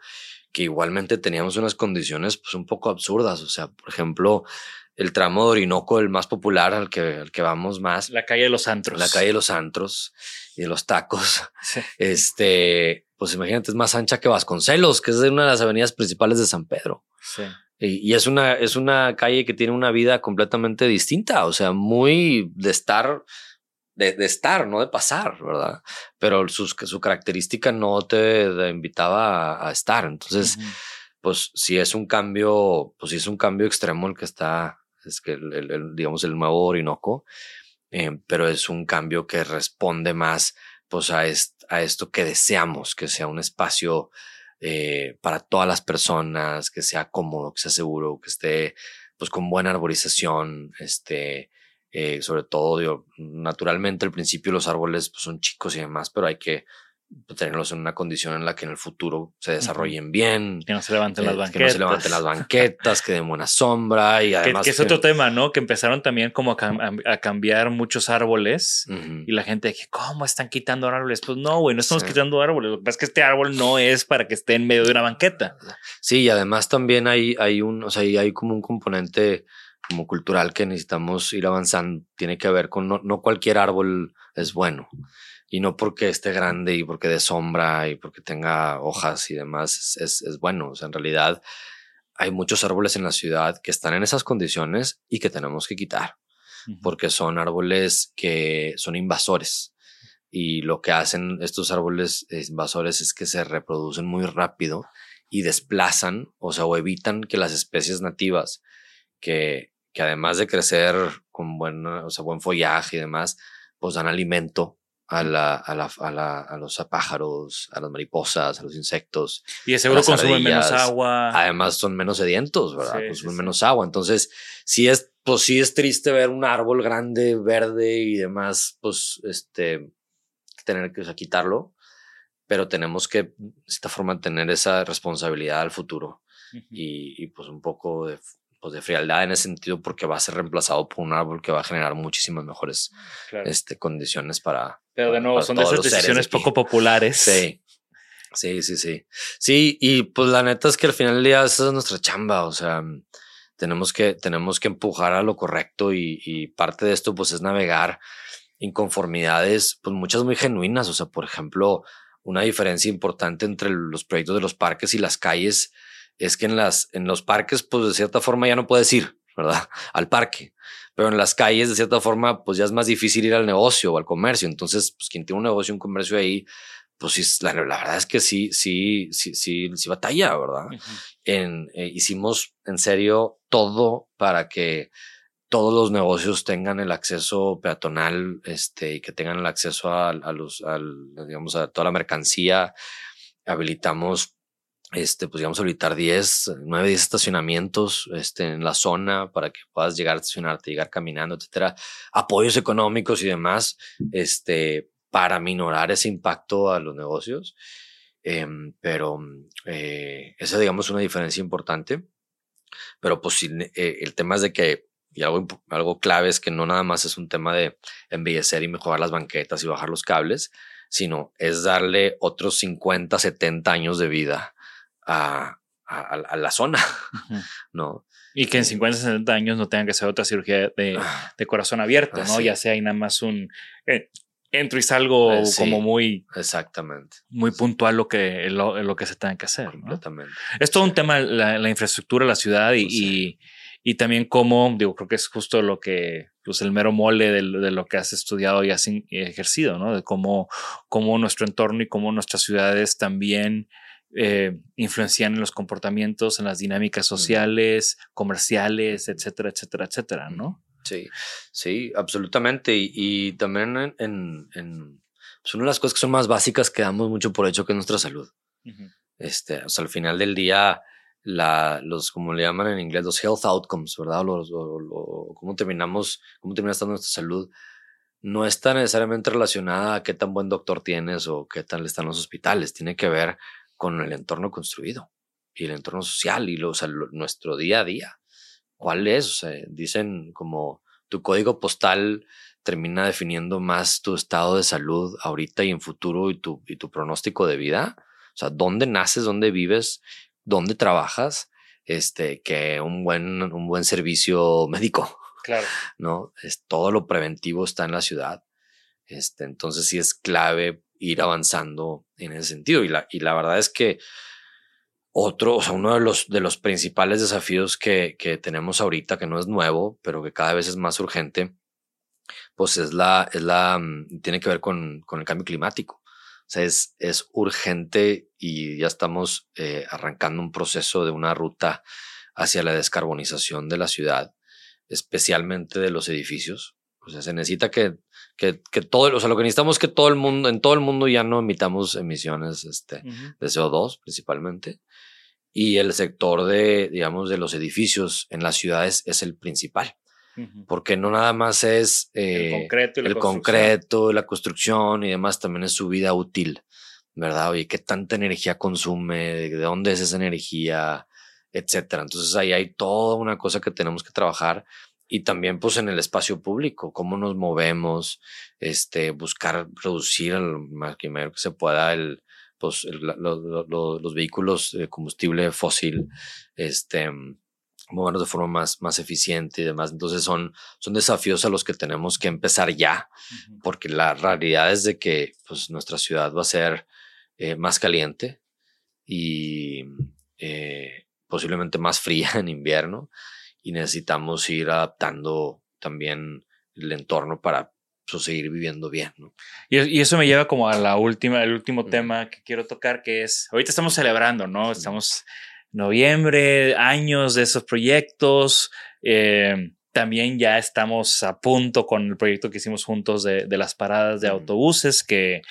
que igualmente teníamos unas condiciones pues un poco absurdas. O sea, por ejemplo, el tramo de Orinoco, el más popular al que, al que vamos más, La calle de los antros. la calle de los antros y de los tacos. Sí. Este, pues imagínate, es más ancha que Vasconcelos, que es una de las avenidas principales de San Pedro. Sí. Y, y es una, es una calle que tiene una vida completamente distinta, o sea, muy de estar de, estar, no de pasar, ¿verdad? Pero su, su característica no te, invitaba a, estar. Entonces, pues si es un cambio, pues si es un cambio extremo el que está, es que el, digamos, el nuevo Orinoco, eh, pero es un cambio que responde más pues a, a esto que deseamos, que sea un espacio eh, para todas las personas, que sea cómodo, que sea seguro, que esté pues con buena arborización, este, eh, sobre todo, digo, naturalmente al principio los árboles pues, son chicos y demás, pero hay que tenerlos en una condición en la que en el futuro se desarrollen bien. Que no se levanten las banquetas. Que no se levanten las banquetas, que den buena sombra y además... Que, es otro tema, ¿no? Que empezaron también como a, cambiar muchos árboles y la gente que, ¿cómo están quitando árboles? Pues no, güey, no estamos quitando árboles. Lo que pasa es que este árbol no es para que esté en medio de una banqueta. Sí, y además también hay, hay un, o sea, hay como un componente como cultural que necesitamos ir avanzando. Tiene que ver con no, no cualquier árbol es bueno y no porque esté grande y porque dé sombra y porque tenga hojas y demás es, es, bueno. O sea, en realidad hay muchos árboles en la ciudad que están en esas condiciones y que tenemos que quitar porque son árboles que son invasores. Y lo que hacen estos árboles invasores es que se reproducen muy rápido y desplazan, o sea, o evitan que las especies nativas que, que además de crecer con buen, o sea, buen follaje y demás, pues dan alimento a, la, a, la, a, la, a los pájaros, a las mariposas, a los insectos. Y de seguro consumen menos agua. Además son menos sedientos, ¿verdad? consumen menos agua. Entonces, sí es, pues sí es triste ver un árbol grande, verde y demás, pues, este, tener que quitarlo. Pero tenemos que, de esta forma, tener esa responsabilidad al futuro. y, y, pues un poco de pues, de frialdad en ese sentido porque va a ser reemplazado por un árbol que va a generar muchísimas mejores este, condiciones para. Pero de nuevo, son de esas decisiones poco populares. Sí. Sí, sí, sí. Sí, y pues la neta es que al final del día esa es nuestra chamba. O sea, tenemos que, tenemos que empujar a lo correcto y, y parte de esto pues es navegar inconformidades, pues muchas muy genuinas. O sea, por ejemplo, una diferencia importante entre los proyectos de los parques y las calles es que en, las, en los parques, pues de cierta forma ya no puedes ir, ¿verdad? Al parque. Pero en las calles, de cierta forma, pues ya es más difícil ir al negocio o al comercio. Entonces, pues quien tiene un negocio, un comercio ahí, pues sí, la, la verdad es que sí, sí, sí, sí, sí batalla, ¿verdad? en, eh, hicimos en serio todo para que todos los negocios tengan el acceso peatonal, este, y que tengan el acceso a, a los, al, digamos, a toda la mercancía. Habilitamos este, pues digamos, habilitar 10, 9, 10 estacionamientos este, en la zona para que puedas llegar a estacionarte, llegar caminando, etcétera. Apoyos económicos y demás, este, para minorar ese impacto a los negocios. Em, pero eh, esa, digamos, una diferencia importante. Pero pues eh, el tema es de que, y algo, algo clave es que no nada más es un tema de embellecer y mejorar las banquetas y bajar los cables, sino es darle otros 50, 70 años de vida a, a, la zona, ¿no? Y que en 50, 60 años no tengan que hacer otra cirugía de, ah. de corazón abierto, ¿no? Ya sea y nada más un... Eh, entro y salgo eh, como muy... Exactamente. Muy puntual lo que, lo, lo que se tenga que hacer. Completamente. Es todo un tema, la, la infraestructura la ciudad y, pues y, y, también cómo, digo, creo que es justo lo que, pues el mero mole de, de lo que has estudiado y has ejercido, ¿no? De cómo, cómo nuestro entorno y cómo nuestras ciudades también eh, influencian en los comportamientos, en las dinámicas sociales, comerciales, etcétera, etcétera, etcétera, ¿no? Sí, sí, absolutamente. Y, también en, en, pues una de las cosas que son más básicas que damos mucho por hecho que es nuestra salud. Este, o sea, al final del día, la, los, como le llaman en inglés, los health outcomes, ¿verdad? Los, cómo terminamos, cómo termina estando nuestra salud, no está necesariamente relacionada a qué tan buen doctor tienes o qué tal están los hospitales. Tiene que ver con el entorno construido y el entorno social y lo, nuestro día a día. ¿Cuál es? dicen como tu código postal termina definiendo más tu estado de salud ahorita y en futuro y tu, y tu pronóstico de vida. O sea, dónde naces, dónde vives, dónde trabajas, este, que un buen, un buen servicio médico. Claro. ¿No? Es, todo lo preventivo está en la ciudad. Este, entonces sí es clave ir avanzando en ese sentido. Y la, y la verdad es que otro, o sea, uno de los, de los principales desafíos que, que tenemos ahorita, que no es nuevo, pero que cada vez es más urgente, pues es la, es la, mm, tiene que ver con, con el cambio climático. O sea, es, es urgente y ya estamos eh, arrancando un proceso de una ruta hacia la descarbonización de la ciudad, especialmente de los edificios. O sea, se necesita que, que, que todo, o sea, lo que necesitamos es que todo el mundo, en todo el mundo ya no emitamos emisiones este, de CO2 principalmente. Y el sector de, digamos, de los edificios en las ciudades es el principal. Porque no nada más es el eh, concreto, y la, el concreto, la construcción y demás, también es su vida útil, ¿verdad? Oye, ¿qué tanta energía consume? ¿De dónde es esa energía? Etcétera. Entonces ahí hay toda una cosa que tenemos que trabajar y también pues en el espacio público, cómo nos movemos, este, buscar reducir al máximo que se pueda el, pues, los vehículos de combustible fósil, este, movernos de forma más, más eficiente y demás. Entonces son, son desafíos a los que tenemos que empezar ya, porque la realidad es de que pues, nuestra ciudad va a ser eh, más caliente y eh, posiblemente más fría en invierno y necesitamos ir adaptando también el entorno para pues, seguir viviendo bien. ¿no? Y, eso me lleva como a la última, el último tema que quiero tocar, que es, ahorita estamos celebrando, ¿no? Estamos noviembre, años de esos proyectos. Eh, también ya estamos a punto con el proyecto que hicimos juntos de, de las paradas de autobuses, que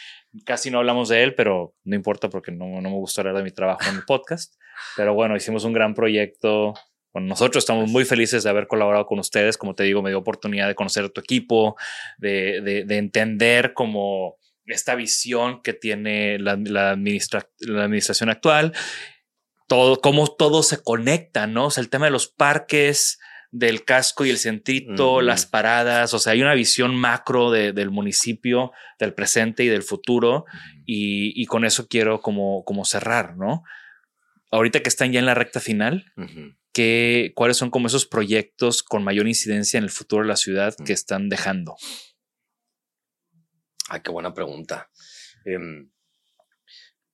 casi no hablamos de él, pero no importa porque no, no me gusta hablar de mi trabajo en el podcast. Pero bueno, hicimos un gran proyecto. Bueno, nosotros estamos muy felices de haber colaborado con ustedes. Como te digo, me dio oportunidad de conocer a tu equipo, de, de, de entender como esta visión que tiene la, la, administra la administración actual todo, cómo todo se conecta, ¿no? O sea, el tema de los parques, del casco y el centrito, uh -huh. las paradas, o sea, hay una visión macro de, del municipio, del presente y del futuro, y, y, con eso quiero como, como cerrar, ¿no? Ahorita que están ya en la recta final, uh -huh. ¿Qué, ¿cuáles son como esos proyectos con mayor incidencia en el futuro de la ciudad que están dejando? Ay, qué buena pregunta. Um,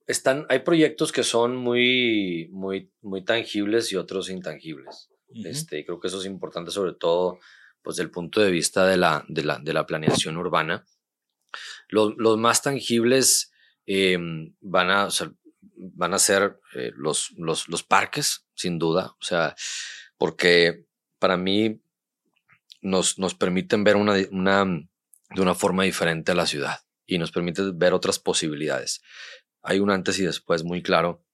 están, hay proyectos que son muy, muy, muy tangibles y otros intangibles. Uh -huh. este, creo que eso es importante, sobre todo pues, desde el punto de vista de la, de la, de la planeación urbana. Los, los más tangibles eh, van, a, o sea, van a ser eh, los, los, los parques, sin duda. O sea, porque para mí nos, nos permiten ver una, una, de una forma diferente a la ciudad y nos permite ver otras posibilidades hay un antes y después muy claro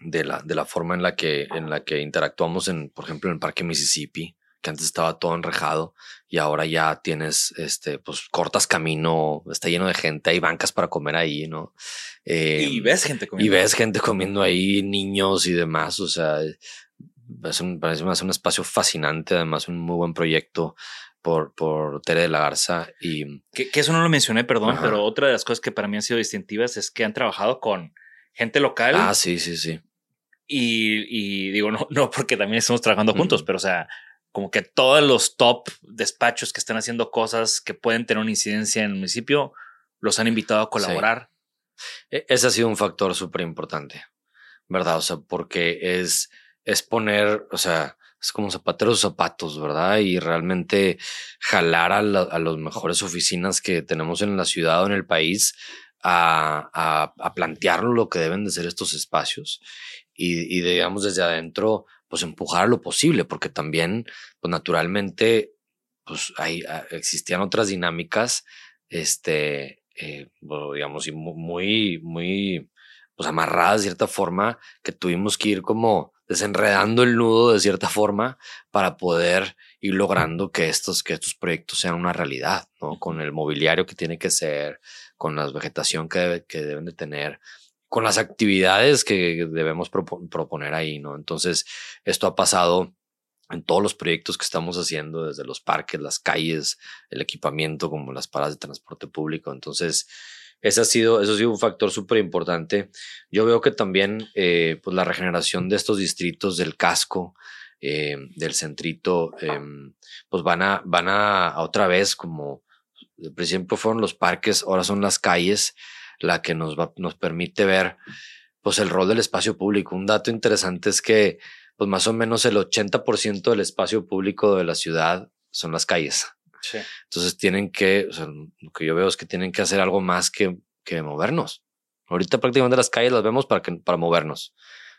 de la, de la forma en la, que, en la que interactuamos, en, por ejemplo, en el Parque Mississippi, que antes estaba todo enrejado y ahora ya tienes, este, pues cortas camino, está lleno de gente, hay bancas para comer ahí, ¿no? Eh, y ves gente comiendo. Y ves gente comiendo ahí, niños y demás, o sea, es un, parece más un espacio fascinante, además un muy buen proyecto por, por Tere de la Garza. Y que, que eso no lo mencioné, perdón, Ajá. pero otra de las cosas que para mí han sido distintivas es que han trabajado con gente local. Ah, sí, sí, sí. Y, y digo, no, no porque también estamos trabajando juntos, -huh. pero o sea, como que todos los top despachos que están haciendo cosas que pueden tener una incidencia en el municipio, los han invitado a colaborar. Sí. Ese ha sido un factor súper importante, ¿verdad? O sea, porque es, es poner, o sea, es como zapateros zapatos, ¿verdad? Y realmente jalar a, la, a las mejores oficinas que tenemos en la ciudad o en el país a, a, a plantear lo que deben de ser estos espacios y, y, digamos desde adentro, pues empujar lo posible, porque también, pues naturalmente, pues hay, ah, existían otras dinámicas, este, eh, digamos, y muy, muy, pues amarradas de cierta forma, que tuvimos que ir como desenredando el nudo de cierta forma para poder ir logrando que estos, que estos proyectos sean una realidad, ¿no? Con el mobiliario que tiene que ser, con la vegetación que, debe, que deben de tener, con las actividades que debemos proponer ahí, ¿no? Entonces, esto ha pasado en todos los proyectos que estamos haciendo, desde los parques, las calles, el equipamiento, como las paradas de transporte público. Entonces, ese ha sido, eso ha sido un factor súper importante. Yo veo que también eh, pues la regeneración de estos distritos del casco, eh, del centrito, eh, pues van a, van a, a, otra vez como, al principio fueron los parques, ahora son las calles, la que nos, va, nos permite ver pues el rol del espacio público. Un dato interesante es que pues más o menos el 80% del espacio público de la ciudad son las calles. Entonces tienen que, o sea, lo que yo veo es que tienen que hacer algo más que, que movernos. Ahorita prácticamente las calles las vemos para, que, para movernos.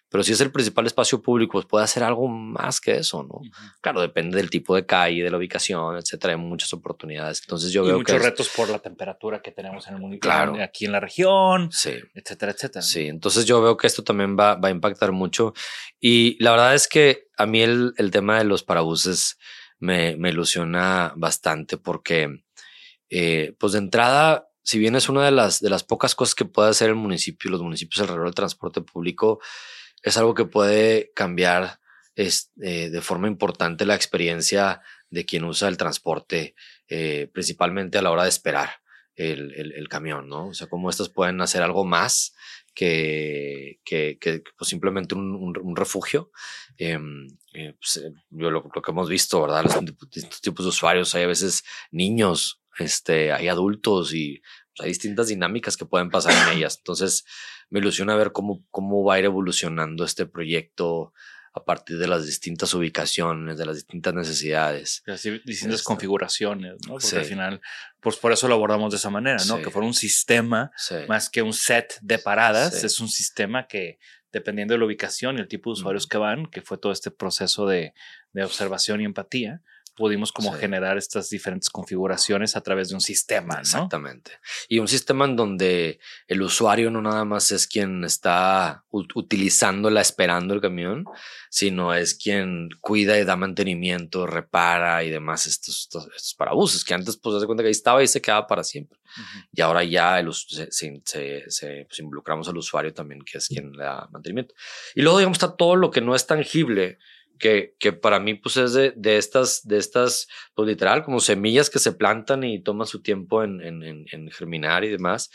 Pero si es el principal espacio público, pues puede hacer algo más que eso, ¿no? Claro, depende del tipo de calle, de la ubicación, etcétera. Hay muchas oportunidades. Entonces yo y veo muchos que retos por la temperatura que tenemos en el municipio, Claro. aquí en la región, sí, etcétera, etcétera. sí. Entonces yo veo que esto también va, va a impactar mucho. Y la verdad es que a mí el, el tema de los parabuses me, me ilusiona bastante porque, eh, pues de entrada, si bien es una de las, de las pocas cosas que puede hacer el municipio, los municipios alrededor del transporte público, es algo que puede cambiar es, eh, de forma importante la experiencia de quien usa el transporte, eh, principalmente a la hora de esperar el, el, camión, ¿no? O sea, cómo estas pueden hacer algo más que, que, que pues simplemente un, un, refugio. Eh, eh, pues, yo lo, lo, que hemos visto, ¿verdad? Los distintos tipos de usuarios, hay a veces niños, este, hay adultos y pues, hay distintas dinámicas que pueden pasar en ellas. Entonces, me ilusiona ver cómo, cómo va a ir evolucionando este proyecto a partir de las distintas ubicaciones, de las distintas necesidades. Así, distintas Esta. configuraciones, ¿no? Porque sí. al final, pues por eso lo abordamos de esa manera, ¿no? Sí. Que fuera un sistema sí. más que un set de paradas, es un sistema que dependiendo de la ubicación y el tipo de usuarios mm. que van, que fue todo este proceso de, de observación y empatía, pudimos como sí. generar estas diferentes configuraciones a través de un sistema. ¿no? Exactamente. Y un sistema en donde el usuario no nada más es quien está utilizándola, esperando el camión, sino es quien cuida y da mantenimiento, repara y demás estos, estos, estos parabuses, que antes pues se cuenta que ahí estaba y se quedaba para siempre. Uh -huh. Y ahora ya el, se, se, se pues, involucramos al usuario también, que es quien le da mantenimiento. Y luego, digamos, está todo lo que no es tangible, que, que para mí pues es de, de estas, de estas, pues literal, como semillas que se plantan y toman su tiempo en, en, en, en germinar y demás,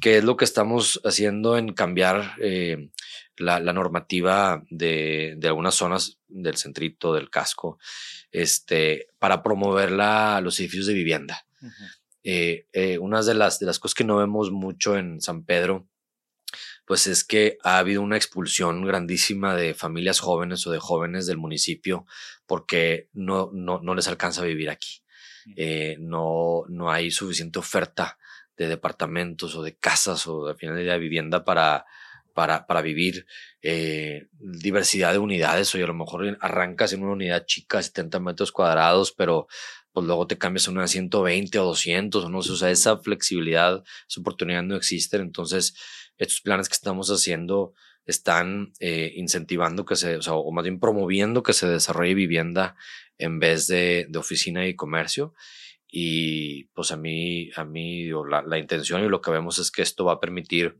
que es lo que estamos haciendo en cambiar eh, la, la, normativa de, de, algunas zonas del centrito, del casco, este, para promover la, los edificios de vivienda. Uh -huh. eh, eh, una de las, de las cosas que no vemos mucho en San Pedro, pues es que ha habido una expulsión grandísima de familias jóvenes o de jóvenes del municipio porque no, no, no les alcanza a vivir aquí. Eh, no, no hay suficiente oferta de departamentos o de casas o al final de vivienda para, para, para vivir eh, diversidad de unidades. O a lo mejor arrancas en una unidad chica, 70 metros cuadrados, pero pues luego te cambias a una 120 o 200 o no sé, o sea, esa flexibilidad, esa oportunidad no existe. Entonces, estos planes que estamos haciendo están eh, incentivando que se, o, más bien promoviendo que se desarrolle vivienda en vez de, de oficina y comercio. Y pues a mí, a mí la, intención y lo que vemos es que esto va a permitir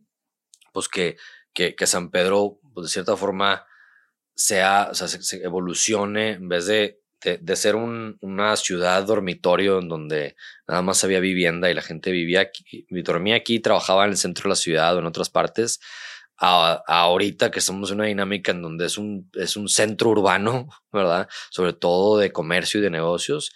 pues que, que, que San Pedro, pues de cierta forma, sea, o sea, se, se evolucione en vez de de, de, ser un, una ciudad dormitorio en donde nada más había vivienda y la gente vivía aquí, dormía aquí, trabajaba en el centro de la ciudad o en otras partes, a, a ahorita que estamos en una dinámica en donde es un, es un centro urbano, ¿verdad? Sobre todo de comercio y de negocios,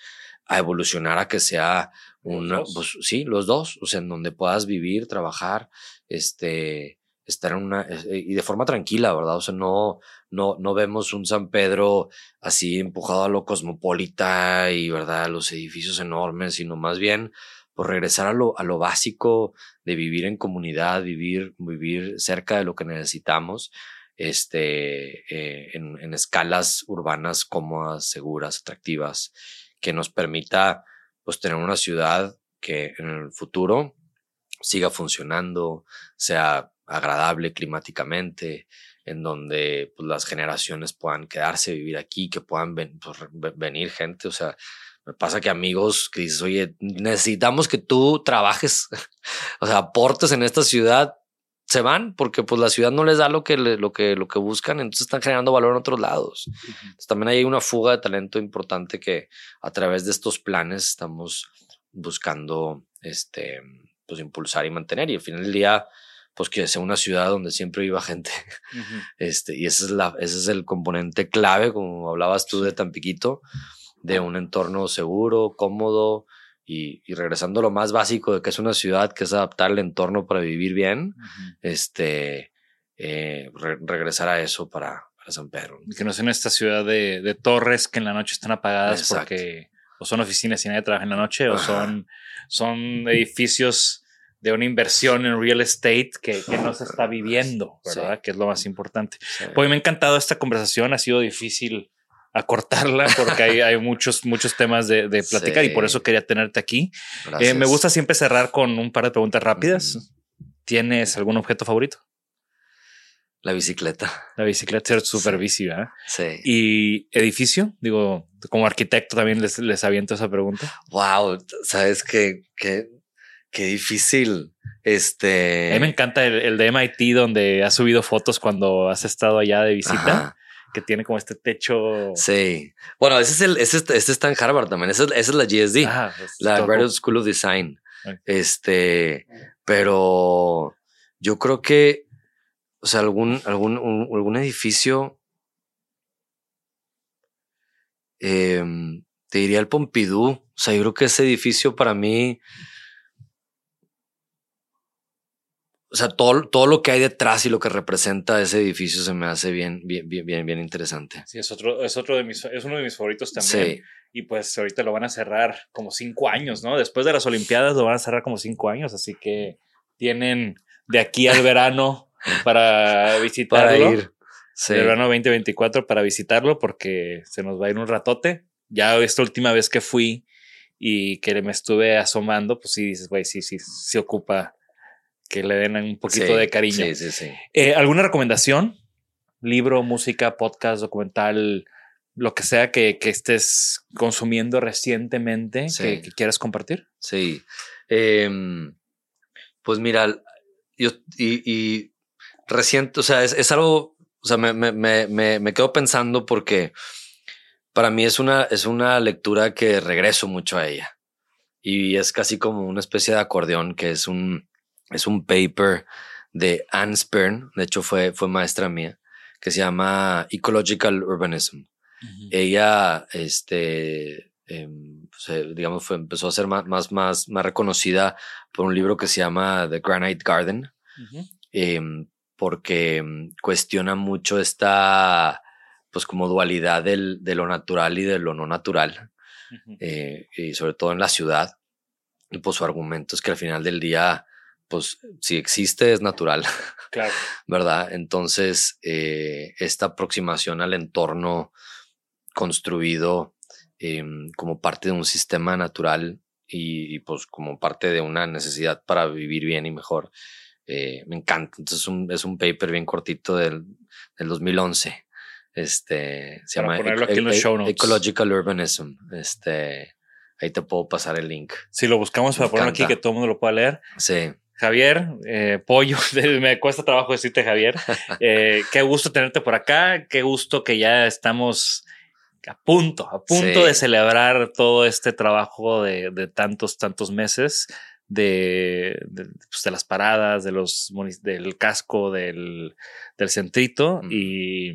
a evolucionar a que sea una, pues sí, los dos, o sea, en donde puedas vivir, trabajar, este, estar en una, y de forma tranquila, ¿verdad? O sea, no, no, no vemos un San Pedro así empujado a lo cosmopolita y, ¿verdad? Los edificios enormes, sino más bien por regresar a lo, a lo básico de vivir en comunidad, vivir, vivir cerca de lo que necesitamos, este, eh, en, en escalas urbanas cómodas, seguras, atractivas, que nos permita, pues, tener una ciudad que en el futuro siga funcionando, sea agradable climáticamente, en donde pues, las generaciones puedan quedarse, vivir aquí, que puedan ven, pues, venir gente. O sea, me pasa que amigos que dices, oye, necesitamos que tú trabajes, o sea, aportes en esta ciudad, se van porque pues la ciudad no les da lo que, lo que, lo que buscan, entonces están generando valor en otros lados. Uh -huh. entonces, también hay una fuga de talento importante que a través de estos planes estamos buscando este, pues, impulsar y mantener. Y al final del día, pues que sea una ciudad donde siempre viva gente. Uh -huh. este, y ese es, la, ese es el componente clave, como hablabas tú de Tampiquito, de un entorno seguro, cómodo y, y, regresando a lo más básico de que es una ciudad, que es adaptar el entorno para vivir bien, uh -huh. este, eh, re regresar a eso para, para, San Pedro. Y que no sea en esta ciudad de, de, torres que en la noche están apagadas Exacto. porque o son oficinas y nadie trabaja en la noche, o son, son edificios de una inversión en real estate que, que no se está viviendo, ¿verdad? Que es lo más importante. Pues me ha encantado esta conversación, ha sido difícil acortarla porque hay, hay muchos, muchos temas de, de platicar y por eso quería tenerte aquí. Eh, me gusta siempre cerrar con un par de preguntas rápidas. ¿Tienes algún objeto favorito? La bicicleta. La bicicleta es súper bici, ¿verdad? Sí. ¿Y edificio? Digo, como arquitecto también les, les aviento esa pregunta. Wow, sabes que, que, qué difícil. Este. A mí me encanta el, el, de MIT donde has subido fotos cuando has estado allá de visita. Ajá que tiene como este techo. Sí. Bueno, ese es el, ese, este está en Harvard también. Esa, es la GSD, pues, la Graduate School of Design. Este, pero yo creo que, o sea, algún, algún, algún edificio, em, te diría el Pompidou. O sea, yo creo que ese edificio para mí o sea, todo, todo lo que hay detrás y lo que representa ese edificio se me hace bien, bien, bien, bien, bien interesante. Sí, es otro, es otro de mis, es uno de mis favoritos también. Sí. Y pues ahorita lo van a cerrar como cinco años, ¿no? Después de las Olimpiadas lo van a cerrar como cinco años, así que tienen de aquí al verano para visitarlo. Para ir. Sí. El verano 2024 para visitarlo porque se nos va a ir un ratote. Ya esta última vez que fui y que me estuve asomando, pues sí dices, güey, sí, sí, sí ocupa que le den un poquito de cariño. Sí, sí, sí. Eh, ¿Alguna recomendación? Libro, música, podcast, documental, lo que sea que, que estés consumiendo recientemente que, que, quieras compartir. Sí. Eh, pues mira, yo y, y reciente, o sea, es, es algo, o sea, me, me, me, me, quedo pensando porque para mí es una, es una lectura que regreso mucho a ella. Y es casi como una especie de acordeón que es un, es un paper de Anne Spern, de hecho fue, fue maestra mía, que se llama Ecological Urbanism. Ella, este, em, digamos, fue, empezó a ser más, más, más, más reconocida por un libro que se llama The Granite Garden, em, porque em, cuestiona mucho esta, pues como dualidad del, de lo natural y de lo no natural, eh, y sobre todo en la ciudad. Y pues su argumento es que al final del día, pues si existe es natural. Claro. ¿Verdad? Entonces, eh, esta aproximación al entorno construido eh, como parte de un sistema natural y, y, pues como parte de una necesidad para vivir bien y mejor, eh, me encanta. Entonces, es un, es un paper bien cortito del, del 2011. Este se para llama ponerlo aquí en los show notes. Ecological Urbanism. Este, ahí te puedo pasar el link. Si lo buscamos para ponerlo aquí que todo el mundo lo pueda leer. Sí. Javier, eh, Pollo, me cuesta trabajo decirte Javier. Eh, qué gusto tenerte por acá, qué gusto que ya estamos a punto, a punto sí. de celebrar todo este trabajo de, de tantos, tantos meses de, de, pues de, las paradas, de los, del casco, del, del centrito mm. y,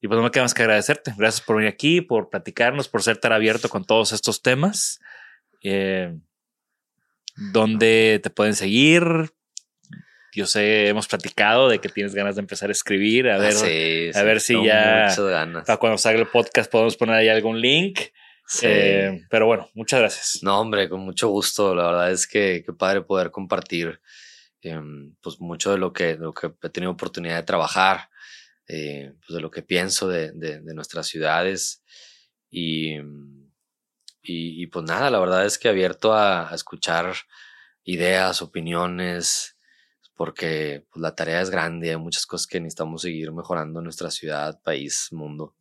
y pues no me queda más que agradecerte. Gracias por venir aquí, por platicarnos, por ser tan abierto con todos estos temas. Eh, ¿Dónde te pueden seguir? Yo sé, hemos platicado de que tienes ganas de empezar a escribir. A ver, ah, sí, a sí, ver si ya para cuando salga el podcast podemos poner ahí algún link. Sí. Eh, pero bueno, muchas gracias. No, hombre, con mucho gusto. La verdad es que qué padre poder compartir eh, pues mucho de lo que, de lo que he tenido oportunidad de trabajar, eh, pues de lo que pienso de, de, de nuestras ciudades y y, y, pues nada, la verdad es que abierto a, a escuchar ideas, opiniones, porque pues, la tarea es grande, hay muchas cosas que necesitamos seguir mejorando en nuestra ciudad, país, mundo.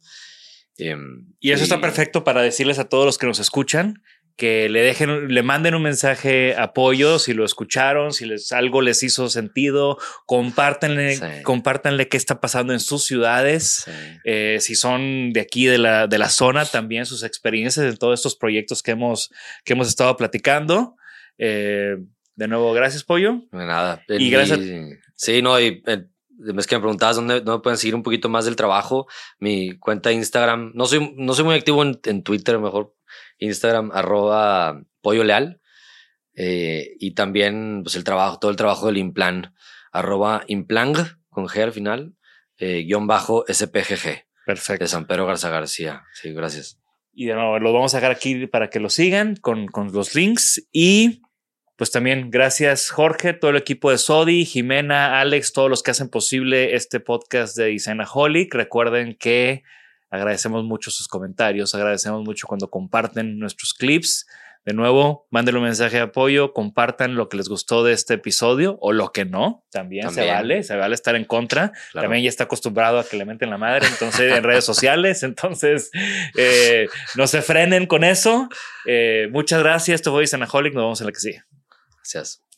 Eh, y eso y, está perfecto para decirles a todos los que nos escuchan que le dejen, le manden un mensaje apoyo si lo escucharon, si les algo les hizo sentido, compártanle, sí. compártanle qué está pasando en sus ciudades, sí. eh, si son de aquí de la, de la zona también sus experiencias en todos estos proyectos que hemos, que hemos estado platicando. Eh, de nuevo, gracias, Pollo. De nada. Y, y gracias. Sí, no, y es que me preguntabas dónde, dónde, pueden seguir un poquito más del trabajo. Mi cuenta de Instagram, no soy, no soy muy activo en, en Twitter, mejor Instagram, arroba pollo leal. Eh, y también, pues el trabajo, todo el trabajo del Implan, arroba Implang, con G al final, eh, guion bajo SPGG. Perfecto. De San Pedro Garza García. Sí, gracias. Y de nuevo, lo vamos a dejar aquí para que lo sigan con, con los links. Y pues también gracias Jorge, todo el equipo de Sodi, Jimena, Alex, todos los que hacen posible este podcast de Designaholic. Recuerden que agradecemos mucho sus comentarios, agradecemos mucho cuando comparten nuestros clips. De nuevo, mándenle un mensaje de apoyo, compartan lo que les gustó de este episodio o lo que no. También, se vale, se vale estar en contra. También ya está acostumbrado a que le meten la madre, entonces en redes sociales. Entonces, eh, no se frenen con eso. Eh, muchas gracias. Esto fue Sanaholic. Nos vemos en la que sigue. Gracias.